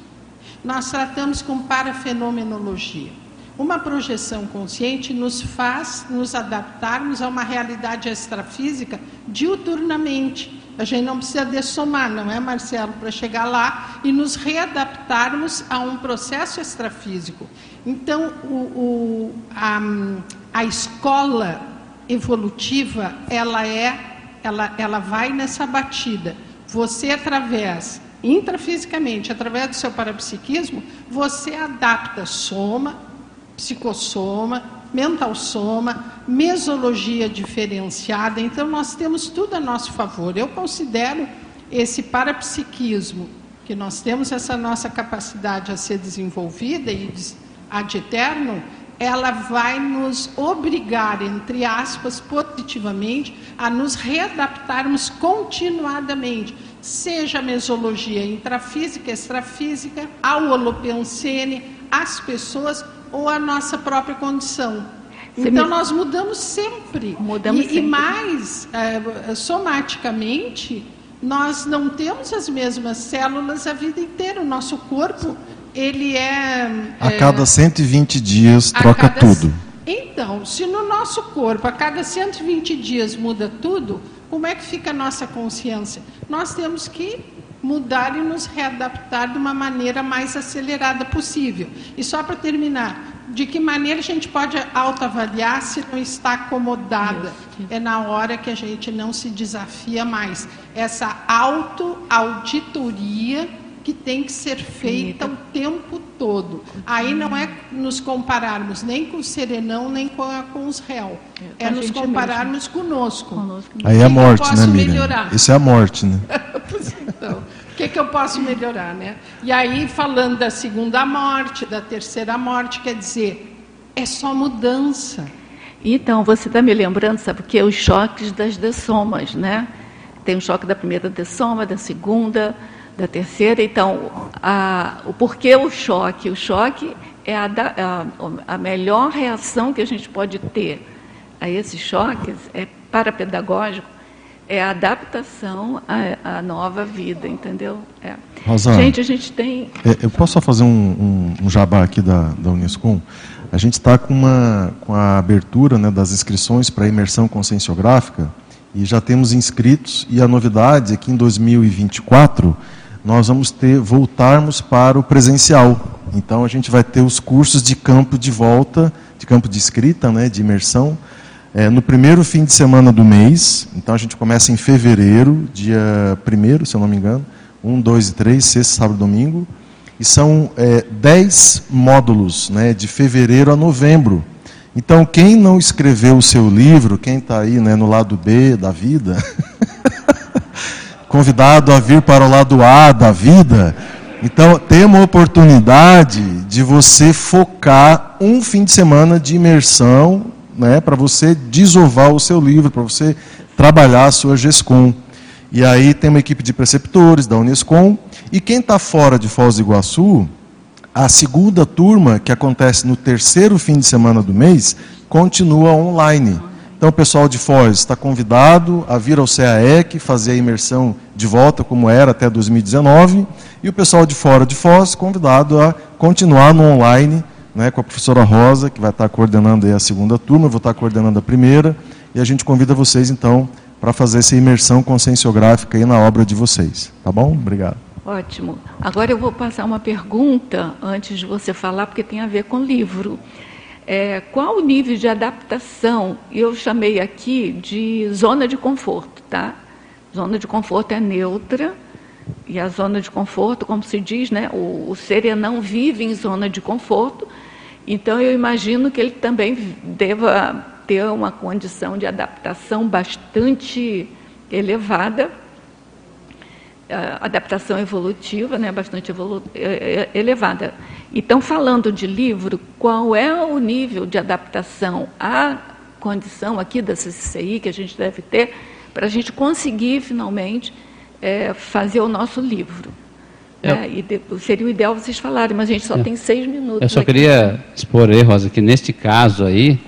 Nós tratamos com parafenomenologia. Uma projeção consciente nos faz nos adaptarmos a uma realidade extrafísica diuturnamente. A gente não precisa dessomar, não é, Marcelo, para chegar lá e nos readaptarmos a um processo extrafísico. Então, o, o, a, a escola evolutiva, ela é ela, ela vai nessa batida. Você, através, intrafisicamente, através do seu parapsiquismo, você adapta soma, psicossoma, mental soma, mesologia diferenciada. Então, nós temos tudo a nosso favor. Eu considero esse parapsiquismo, que nós temos essa nossa capacidade a ser desenvolvida e ad eterno, ela vai nos obrigar, entre aspas, positivamente, a nos readaptarmos continuadamente, seja a mesologia intrafísica, extrafísica, ao holopensene, às pessoas ou à nossa própria condição. Você então, me... nós mudamos sempre. Mudamos e, sempre. e mais, é, somaticamente, nós não temos as mesmas células a vida inteira. O nosso corpo ele é. A é, cada 120 dias troca cada, tudo. Então, se no nosso corpo a cada 120 dias muda tudo, como é que fica a nossa consciência? Nós temos que mudar e nos readaptar de uma maneira mais acelerada possível. E só para terminar, de que maneira a gente pode autoavaliar se não está acomodada? É na hora que a gente não se desafia mais. Essa autoauditoria que tem que ser feita o tempo todo. Aí não é nos compararmos nem com o serenão, nem com, a, com os réus. É, é nos compararmos mesmo. conosco. conosco. Aí é a morte, né, Miriam? Melhorar? Isso é a morte, né? (laughs) então, o que, que eu posso melhorar, né? E aí, falando da segunda morte, da terceira morte, quer dizer, é só mudança. Então, você está me lembrando, sabe o que? Os choques das dessomas, né? Tem o choque da primeira dessoma, da segunda, da terceira. Então, a, o porquê o choque? O choque é a, a, a melhor reação que a gente pode ter a esses choques, é parapedagógico, é a adaptação à, à nova vida, entendeu? É. Rosa, gente, a gente tem. É, eu posso só fazer um, um, um, jabá aqui da, da Unescom? A gente está com, uma, com a abertura né, das inscrições para a imersão conscienciográfica e já temos inscritos, e a novidade é que em 2024 nós vamos ter voltarmos para o presencial. Então a gente vai ter os cursos de campo de volta, de campo de escrita, né, de imersão, é, no primeiro fim de semana do mês. Então a gente começa em fevereiro, dia 1 se eu não me engano, 1, 2 e 3, sexta, sábado domingo. E são é, 10 módulos, né, de fevereiro a novembro. Então, quem não escreveu o seu livro, quem está aí né, no lado B da vida, (laughs) convidado a vir para o lado A da vida. Então, tem uma oportunidade de você focar um fim de semana de imersão, né, para você desovar o seu livro, para você trabalhar a sua GESCOM. E aí tem uma equipe de preceptores da Unescom. E quem está fora de Foz do Iguaçu, a segunda turma, que acontece no terceiro fim de semana do mês, continua online. Então, o pessoal de Foz está convidado a vir ao CAEC, fazer a imersão de volta, como era até 2019, e o pessoal de fora de Foz convidado a continuar no online, né, com a professora Rosa, que vai estar coordenando a segunda turma, eu vou estar coordenando a primeira, e a gente convida vocês, então, para fazer essa imersão conscienciográfica aí na obra de vocês. Tá bom? Obrigado. Ótimo. Agora eu vou passar uma pergunta antes de você falar, porque tem a ver com livro. É, qual o nível de adaptação? Eu chamei aqui de zona de conforto, tá? Zona de conforto é neutra e a zona de conforto, como se diz, né? O, o serenão vive em zona de conforto. Então eu imagino que ele também deva ter uma condição de adaptação bastante elevada. Adaptação evolutiva, né, bastante evolu é, é, elevada. Então, falando de livro, qual é o nível de adaptação à condição aqui da CCCI que a gente deve ter para a gente conseguir finalmente é, fazer o nosso livro? É, de, seria o ideal vocês falarem, mas a gente só tem seis minutos. Eu só aqui. queria expor aí, Rosa, que neste caso aí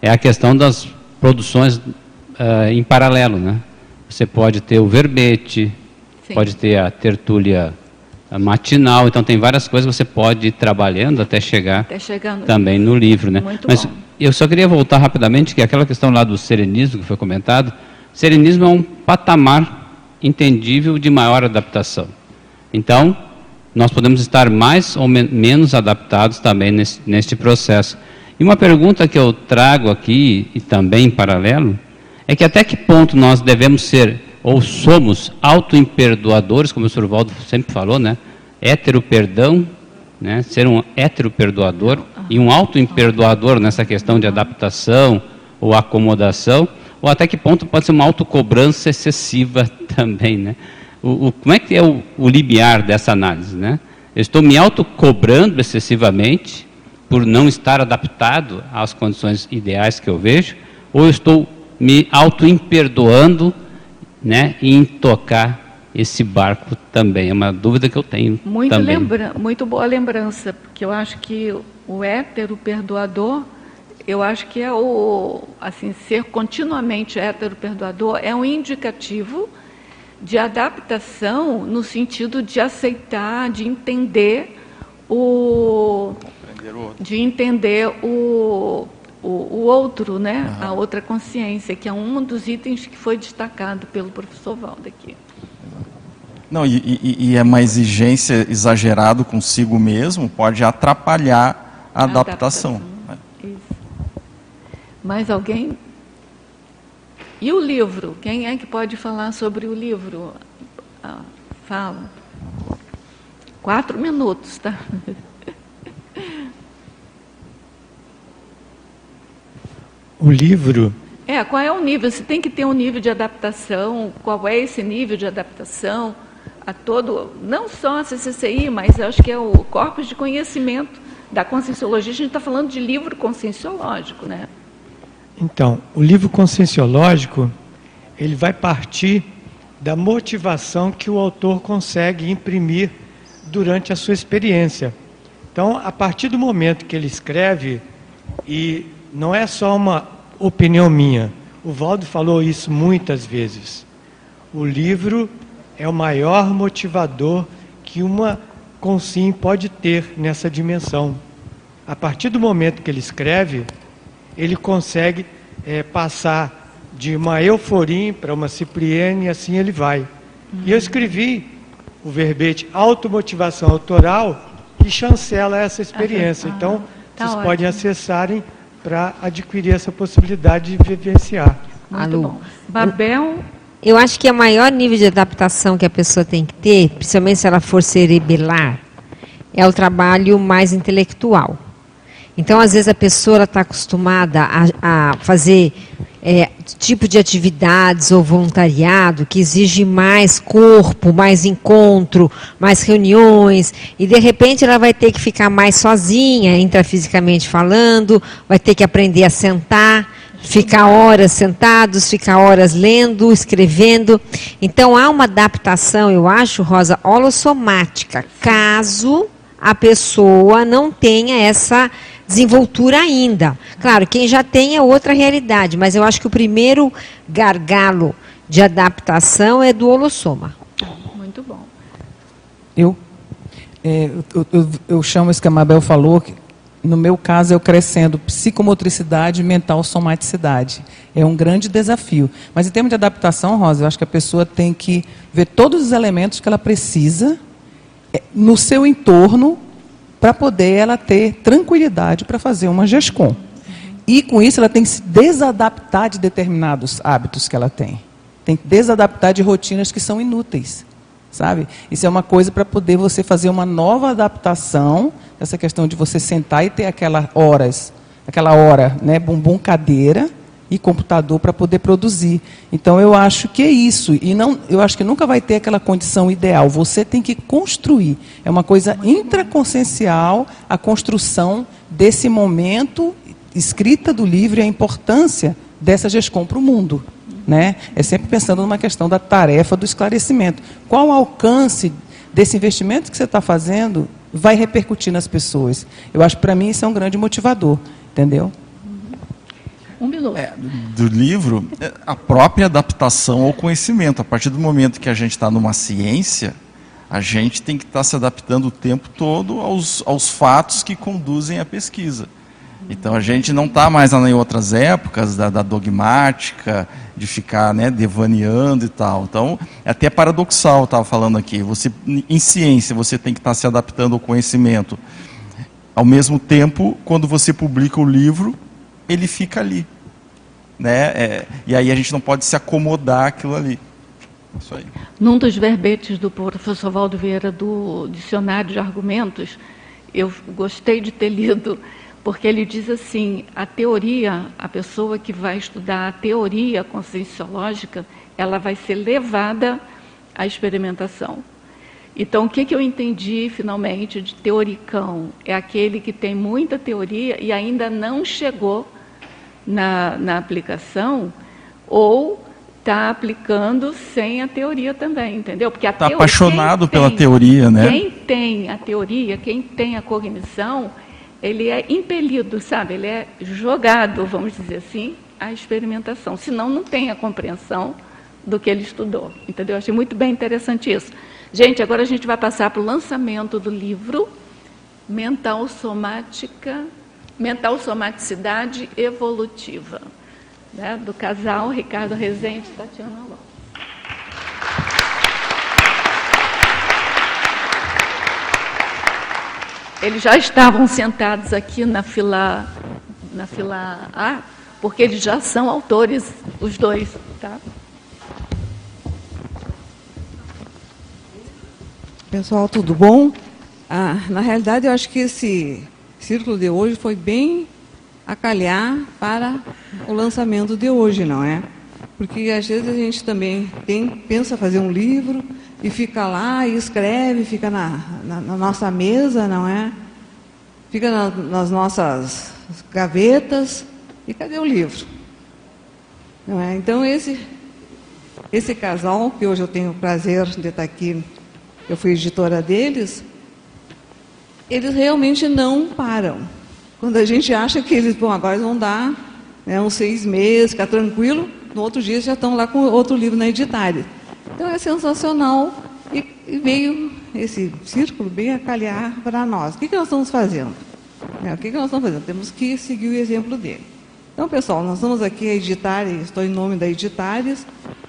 é a questão das produções uh, em paralelo, né? Você pode ter o verbete, Sim. pode ter a tertúlia matinal, então tem várias coisas que você pode ir trabalhando até chegar até também no livro, né? Muito Mas bom. eu só queria voltar rapidamente que aquela questão lá do serenismo que foi comentado, serenismo é um patamar entendível de maior adaptação. Então, nós podemos estar mais ou men menos adaptados também nesse, neste processo. E uma pergunta que eu trago aqui, e também em paralelo, é que até que ponto nós devemos ser, ou somos, auto-imperdoadores, como o Sr. Valdo sempre falou, né? Hétero-perdão, né? ser um hétero-perdoador e um auto-imperdoador nessa questão de adaptação ou acomodação, ou até que ponto pode ser uma autocobrança excessiva (laughs) também, né? o, o, como é que é o, o limiar dessa análise? Né? Eu estou me autocobrando excessivamente por não estar adaptado às condições ideais que eu vejo, ou eu estou me auto-imperdoando né, em tocar esse barco também? É uma dúvida que eu tenho muito também. Lembra, muito boa lembrança, porque eu acho que o hétero perdoador, eu acho que é o, assim, ser continuamente hétero perdoador é um indicativo de adaptação no sentido de aceitar, de entender o, de entender o, o, o outro, né? Uhum. a outra consciência, que é um dos itens que foi destacado pelo professor Valdo aqui. Não, e, e, e é uma exigência exagerada consigo mesmo pode atrapalhar a, a adaptação. adaptação. Isso. Mais alguém? E o livro? Quem é que pode falar sobre o livro? Ah, fala. Quatro minutos, tá? (laughs) O livro. É, qual é o nível? Você tem que ter um nível de adaptação. Qual é esse nível de adaptação a todo, não só a CCCI, mas acho que é o corpus de conhecimento da conscienciologia. A gente está falando de livro conscienciológico, né? Então, o livro conscienciológico, ele vai partir da motivação que o autor consegue imprimir durante a sua experiência. Então, a partir do momento que ele escreve, e não é só uma opinião minha, o Valdo falou isso muitas vezes. O livro é o maior motivador que uma consim pode ter nessa dimensão. A partir do momento que ele escreve, ele consegue é, passar de uma euforia para uma cipriene e assim ele vai. Uhum. E eu escrevi o verbete automotivação autoral que chancela essa experiência. Ah, então, tá vocês ótimo. podem acessarem para adquirir essa possibilidade de vivenciar. Muito Alô. bom. Babel. Eu acho que o maior nível de adaptação que a pessoa tem que ter, principalmente se ela for cerebelar, é o trabalho mais intelectual. Então, às vezes, a pessoa está acostumada a, a fazer é, tipo de atividades ou voluntariado que exige mais corpo, mais encontro, mais reuniões, e de repente ela vai ter que ficar mais sozinha, intrafisicamente falando, vai ter que aprender a sentar, ficar horas sentados, ficar horas lendo, escrevendo. Então há uma adaptação, eu acho, Rosa, holossomática, caso a pessoa não tenha essa desenvoltura ainda. Claro, quem já tem é outra realidade, mas eu acho que o primeiro gargalo de adaptação é do holossoma. Muito bom. Eu, é, eu, eu, eu, chamo isso que a Mabel falou, que no meu caso, eu crescendo psicomotricidade, mental, somaticidade. É um grande desafio. Mas em termos de adaptação, Rosa, eu acho que a pessoa tem que ver todos os elementos que ela precisa é, no seu entorno para poder ela ter tranquilidade para fazer uma GESCOM. E com isso ela tem que se desadaptar de determinados hábitos que ela tem. Tem que desadaptar de rotinas que são inúteis. Sabe? Isso é uma coisa para poder você fazer uma nova adaptação, essa questão de você sentar e ter aquelas horas, aquela hora, né, bumbum cadeira, e computador para poder produzir. Então eu acho que é isso e não, eu acho que nunca vai ter aquela condição ideal. Você tem que construir. É uma coisa intraconsciencial a construção desse momento escrita do livro e a importância dessa GESCOM para o mundo. Né? É sempre pensando numa questão da tarefa do esclarecimento. Qual o alcance desse investimento que você está fazendo vai repercutir nas pessoas? Eu acho que para mim isso é um grande motivador, entendeu? Um minuto. É, do livro, é, a própria adaptação ao conhecimento. A partir do momento que a gente está numa ciência, a gente tem que estar tá se adaptando o tempo todo aos, aos fatos que conduzem à pesquisa. Então a gente não está mais em outras épocas da, da, dogmática, de ficar né, devaneando e tal. Então é até paradoxal, estava falando aqui. Você, em ciência, você tem que estar tá se adaptando ao conhecimento. Ao mesmo tempo, quando você publica o livro, ele fica ali. Né? É, e aí a gente não pode se acomodar aquilo ali. Isso aí. Num dos verbetes do professor Valdo Vieira do Dicionário de Argumentos, eu gostei de ter lido porque ele diz assim: a teoria, a pessoa que vai estudar a teoria conscienciológica, ela vai ser levada à experimentação. Então, o que, que eu entendi finalmente de teoricão? É aquele que tem muita teoria e ainda não chegou na, na aplicação, ou está aplicando sem a teoria também, entendeu? Porque está apaixonado pela tem, teoria, né? Quem tem a teoria, quem tem a cognição, ele é impelido, sabe? Ele é jogado, vamos dizer assim, à experimentação. Senão, não tem a compreensão do que ele estudou. Entendeu? Achei muito bem interessante isso. Gente, agora a gente vai passar para o lançamento do livro Mental Somática, Mental Somaticidade Evolutiva, né? do casal Ricardo Rezende e Tatiana Lopes. Eles já estavam sentados aqui na fila, na fila A, porque eles já são autores, os dois, tá? Pessoal, tudo bom? Ah, na realidade, eu acho que esse círculo de hoje foi bem a calhar para o lançamento de hoje, não é? Porque às vezes a gente também tem, pensa fazer um livro, e fica lá e escreve, fica na, na, na nossa mesa, não é? Fica na, nas nossas gavetas. E cadê o livro? Não é? Então, esse, esse casal, que hoje eu tenho o prazer de estar aqui, eu fui editora deles, eles realmente não param. Quando a gente acha que eles, bom, agora vão dar né, uns seis meses, ficar tranquilo, no outro dia já estão lá com outro livro na editária. Então é sensacional e, e veio esse círculo bem a calhar para nós. O que, que nós estamos fazendo? É, o que, que nós estamos fazendo? Temos que seguir o exemplo dele. Então, pessoal, nós estamos aqui a editar, estou em nome da Editares,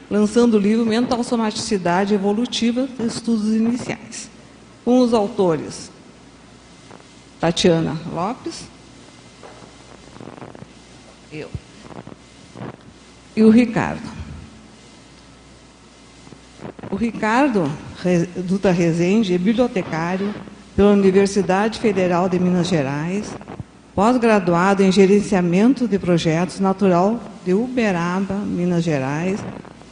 lançando o livro Mental Somaticidade Evolutiva, Estudos Iniciais, com os autores Tatiana Lopes, eu e o Ricardo. O Ricardo Dutra Rezende é bibliotecário pela Universidade Federal de Minas Gerais, pós-graduado em Gerenciamento de Projetos Natural de Uberaba, Minas Gerais,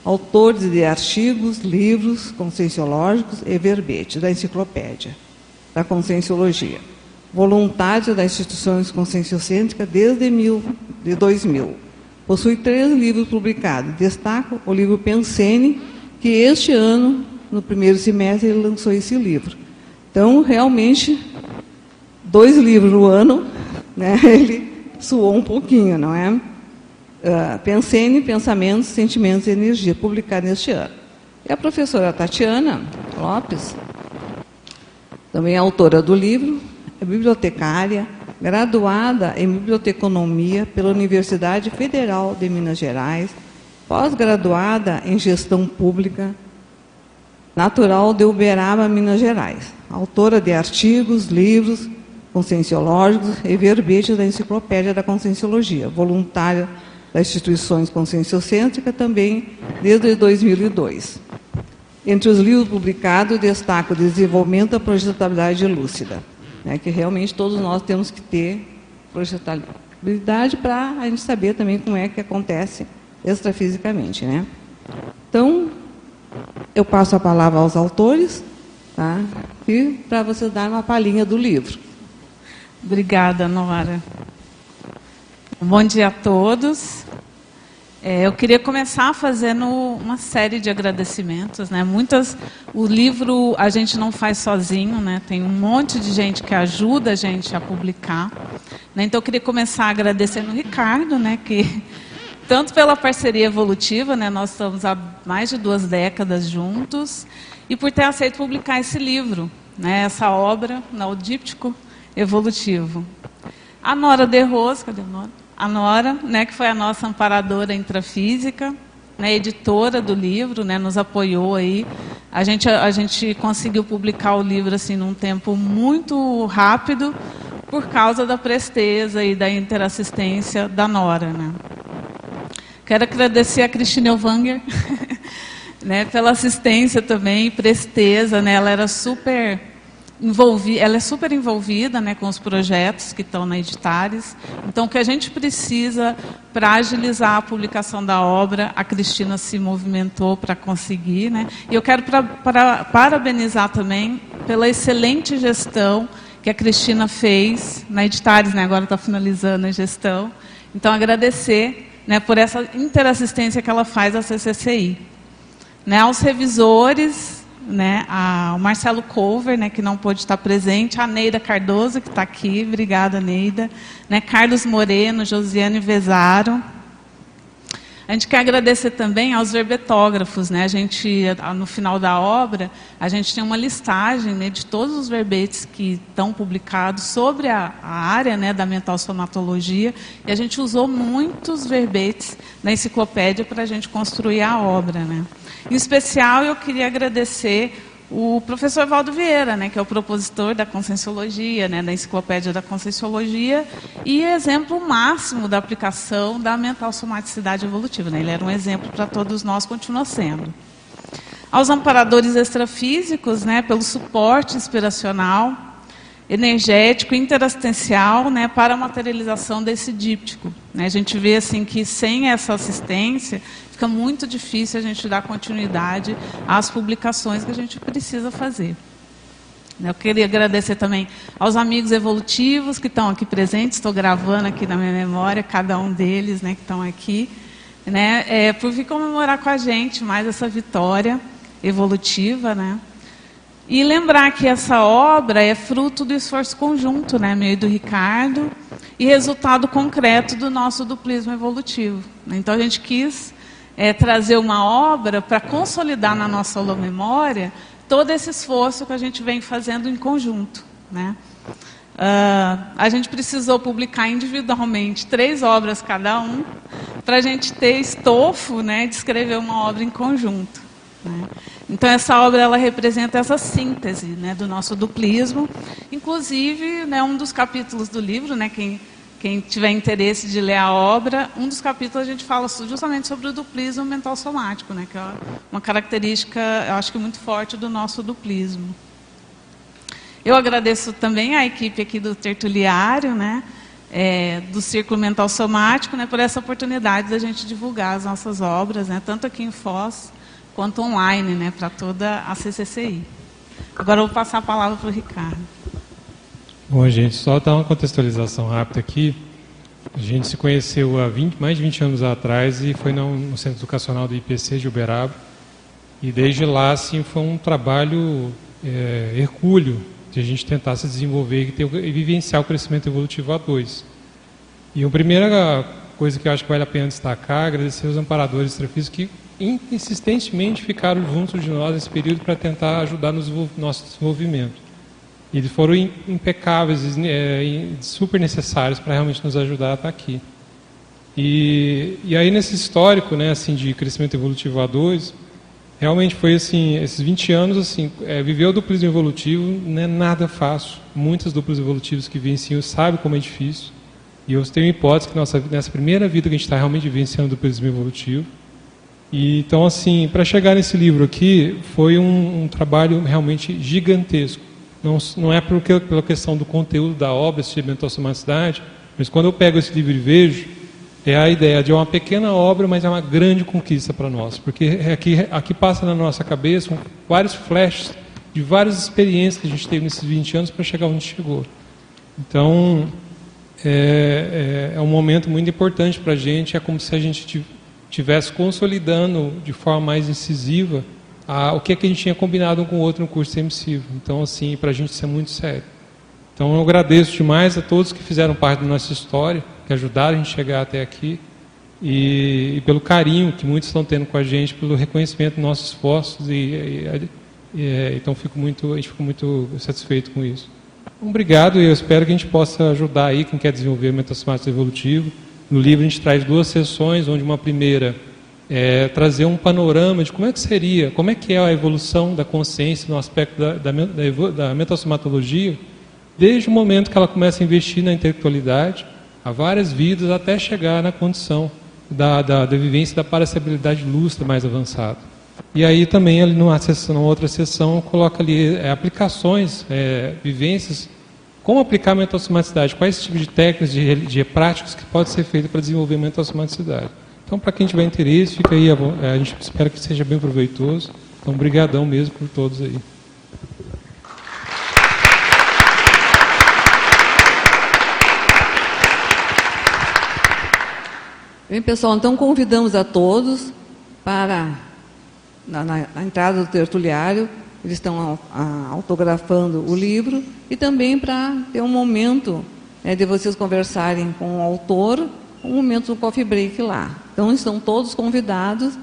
autor de artigos, livros conscienciológicos e verbetes da enciclopédia da Conscienciologia. Voluntário das instituições conscienciocêntricas desde mil, de 2000. Possui três livros publicados. Destaco o livro Pensene, que este ano, no primeiro semestre, ele lançou esse livro. Então, realmente, dois livros no ano, (laughs) né, (laughs) ele suou um pouquinho, não é? Uh, Pensene, Pensamentos, Sentimentos e Energia, publicado neste ano. E a professora Tatiana Lopes, também é autora do livro, é bibliotecária, graduada em Biblioteconomia pela Universidade Federal de Minas Gerais, pós-graduada em Gestão Pública, natural de Uberaba, Minas Gerais. Autora de artigos, livros conscienciológicos e verbetes da Enciclopédia da Conscienciologia, voluntária das instituições conscienciocêntricas também desde 2002. Entre os livros publicados, destaco o Desenvolvimento da Projetabilidade Lúcida, né, que realmente todos nós temos que ter habilidade para a gente saber também como é que acontece extrafisicamente, né? Então, eu passo a palavra aos autores, tá? E para você dar uma palhinha do livro. Obrigada, Nora. Bom dia a todos. É, eu queria começar fazendo uma série de agradecimentos, né? Muitas, o livro a gente não faz sozinho, né? Tem um monte de gente que ajuda a gente a publicar. Né? Então eu queria começar agradecendo o Ricardo, né? Que tanto pela parceria evolutiva, né? Nós estamos há mais de duas décadas juntos e por ter aceito publicar esse livro, né? Essa obra, no díptico evolutivo. A Nora de Rose, cadê a Nora? A Nora, né, que foi a nossa amparadora intrafísica, né, editora do livro, né, nos apoiou aí. A gente, a, gente conseguiu publicar o livro assim num tempo muito rápido por causa da presteza e da interassistência da Nora. Né. Quero agradecer a Cristina Elvanger (laughs) né, pela assistência também, presteza. Né, ela era super envolvi, ela é super envolvida né, com os projetos que estão na Editares. Então, o que a gente precisa para agilizar a publicação da obra, a Cristina se movimentou para conseguir. Né? E eu quero pra, pra, parabenizar também pela excelente gestão que a Cristina fez na Editares, né? agora está finalizando a gestão. Então, agradecer né, por essa interassistência que ela faz à CCCI. Né, aos revisores, né, a, o Marcelo Cover, né, que não pôde estar presente, a Neida Cardoso, que está aqui, obrigada, Neida, né, Carlos Moreno, Josiane Vezaro. A gente quer agradecer também aos verbetógrafos, né, a gente, no final da obra, a gente tem uma listagem né, de todos os verbetes que estão publicados sobre a, a área né, da mental somatologia, e a gente usou muitos verbetes na enciclopédia para a gente construir a obra, né. Em especial, eu queria agradecer o professor Valdo Vieira, né, que é o propositor da Conscienciologia, né, da Enciclopédia da Conscienciologia, e exemplo máximo da aplicação da mental somaticidade evolutiva. Né, ele era um exemplo para todos nós, continua sendo. Aos amparadores extrafísicos, né, pelo suporte inspiracional, energético, interassistencial, né, para a materialização desse díptico. Né, a gente vê assim que sem essa assistência fica muito difícil a gente dar continuidade às publicações que a gente precisa fazer. Eu queria agradecer também aos amigos evolutivos que estão aqui presentes, estou gravando aqui na minha memória, cada um deles né, que estão aqui, né, é, por vir comemorar com a gente mais essa vitória evolutiva. Né. E lembrar que essa obra é fruto do esforço conjunto, né, meu e do Ricardo, e resultado concreto do nosso duplismo evolutivo. Então a gente quis é, trazer uma obra para consolidar na nossa memória todo esse esforço que a gente vem fazendo em conjunto. Né? Uh, a gente precisou publicar individualmente três obras cada um para a gente ter estofo né, de escrever uma obra em conjunto. Né? Então essa obra ela representa essa síntese né, do nosso duplismo. Inclusive, né, um dos capítulos do livro, né, quem quem tiver interesse de ler a obra, um dos capítulos a gente fala justamente sobre o duplismo mental somático, né, que é uma característica, eu acho que muito forte do nosso duplismo. Eu agradeço também à equipe aqui do Tertuliário, né, é, do Círculo Mental Somático, né, por essa oportunidade da gente divulgar as nossas obras, né, tanto aqui em Foz quanto online, né, para toda a CCCI. Agora eu vou passar a palavra para o Ricardo. Bom, gente, só dar uma contextualização rápida aqui. A gente se conheceu há 20, mais de 20 anos atrás e foi no, Centro Educacional do IPC de Uberaba. E desde lá, assim, foi um trabalho é, hercúleo de a gente tentar se desenvolver e, ter, e vivenciar o crescimento evolutivo a dois. E a primeira coisa que eu acho que vale a pena destacar agradecer os amparadores extrafísicos que insistentemente ficaram juntos de nós nesse período para tentar ajudar no nosso desenvolvimento. Eles foram impecáveis, é, super necessários para realmente nos ajudar a estar aqui. E, e aí nesse histórico, né, assim, de crescimento evolutivo a dois, realmente foi assim, esses 20 anos, assim, é, viver o duplismo evolutivo não é nada fácil. Muitas duplas evolutivas que vivenciam sabem como é difícil. E eu tenho hipótese que nossa, nessa primeira vida que a gente está realmente vivenciando o duplismo evolutivo. E, então, assim, para chegar nesse livro aqui, foi um, um trabalho realmente gigantesco não, não é porque, pela questão do conteúdo da obra, esse mental somaticidade, Mas quando eu pego esse livro e vejo, é a ideia de uma pequena obra, mas é uma grande conquista para nós, porque aqui, aqui passa na nossa cabeça vários flashes de várias experiências que a gente teve nesses 20 anos para chegar onde chegou. Então, é, é, é um momento muito importante para a gente, é como se a gente estivesse consolidando de forma mais incisiva a, o que, é que a gente tinha combinado um com o outro no curso emissivo. Então, assim, para a gente isso é muito sério. Então, eu agradeço demais a todos que fizeram parte da nossa história, que ajudaram a gente a chegar até aqui, e, e pelo carinho que muitos estão tendo com a gente, pelo reconhecimento dos nossos esforços, e, e, e então fico muito, a gente fica muito satisfeito com isso. Obrigado e eu espero que a gente possa ajudar aí quem quer desenvolver metasomático evolutivo. No livro a gente traz duas sessões, onde uma primeira é trazer um panorama de como é que seria, como é que é a evolução da consciência no aspecto da, da, da, da metassomatologia, desde o momento que ela começa a investir na intelectualidade, há várias vidas, até chegar na condição da, da, da vivência da paracabilidade lustra mais avançada. E aí também, ali numa, sessão, numa outra sessão, coloca ali é, aplicações, é, vivências como aplicar a mentalsomaticidade? Quais tipos de técnicas, de, de práticas que pode ser feito para desenvolver a mentalsomaticidade? Então, para quem tiver interesse, fica aí, a, a gente espera que seja bem proveitoso. Então, brigadão mesmo por todos aí. Bem, pessoal, então convidamos a todos para, na, na, na entrada do tertuliário, eles estão autografando o livro e também para ter um momento né, de vocês conversarem com o autor, um momento do coffee break lá. Então estão todos convidados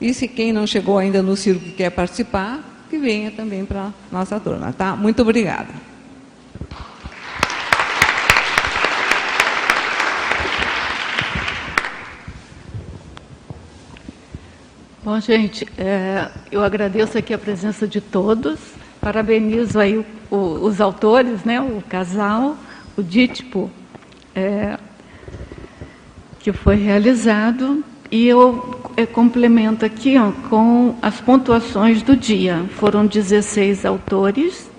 e se quem não chegou ainda no circo e quer participar, que venha também para nossa turma, tá? Muito obrigada. Bom, gente, é, eu agradeço aqui a presença de todos, parabenizo aí o, o, os autores, né, o casal, o dítipo é, que foi realizado, e eu é, complemento aqui ó, com as pontuações do dia. Foram 16 autores,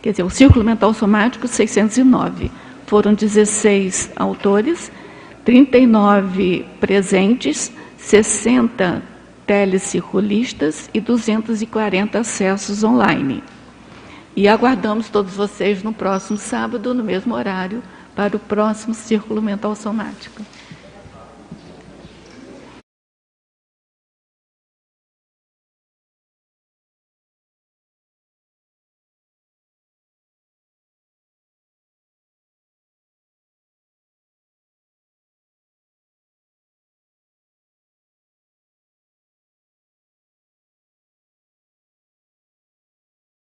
quer dizer, o Círculo Mental Somático, 609. Foram 16 autores, 39 presentes, 60 telecirculistas e 240 acessos online. E aguardamos todos vocês no próximo sábado, no mesmo horário, para o próximo Círculo Mental Somático.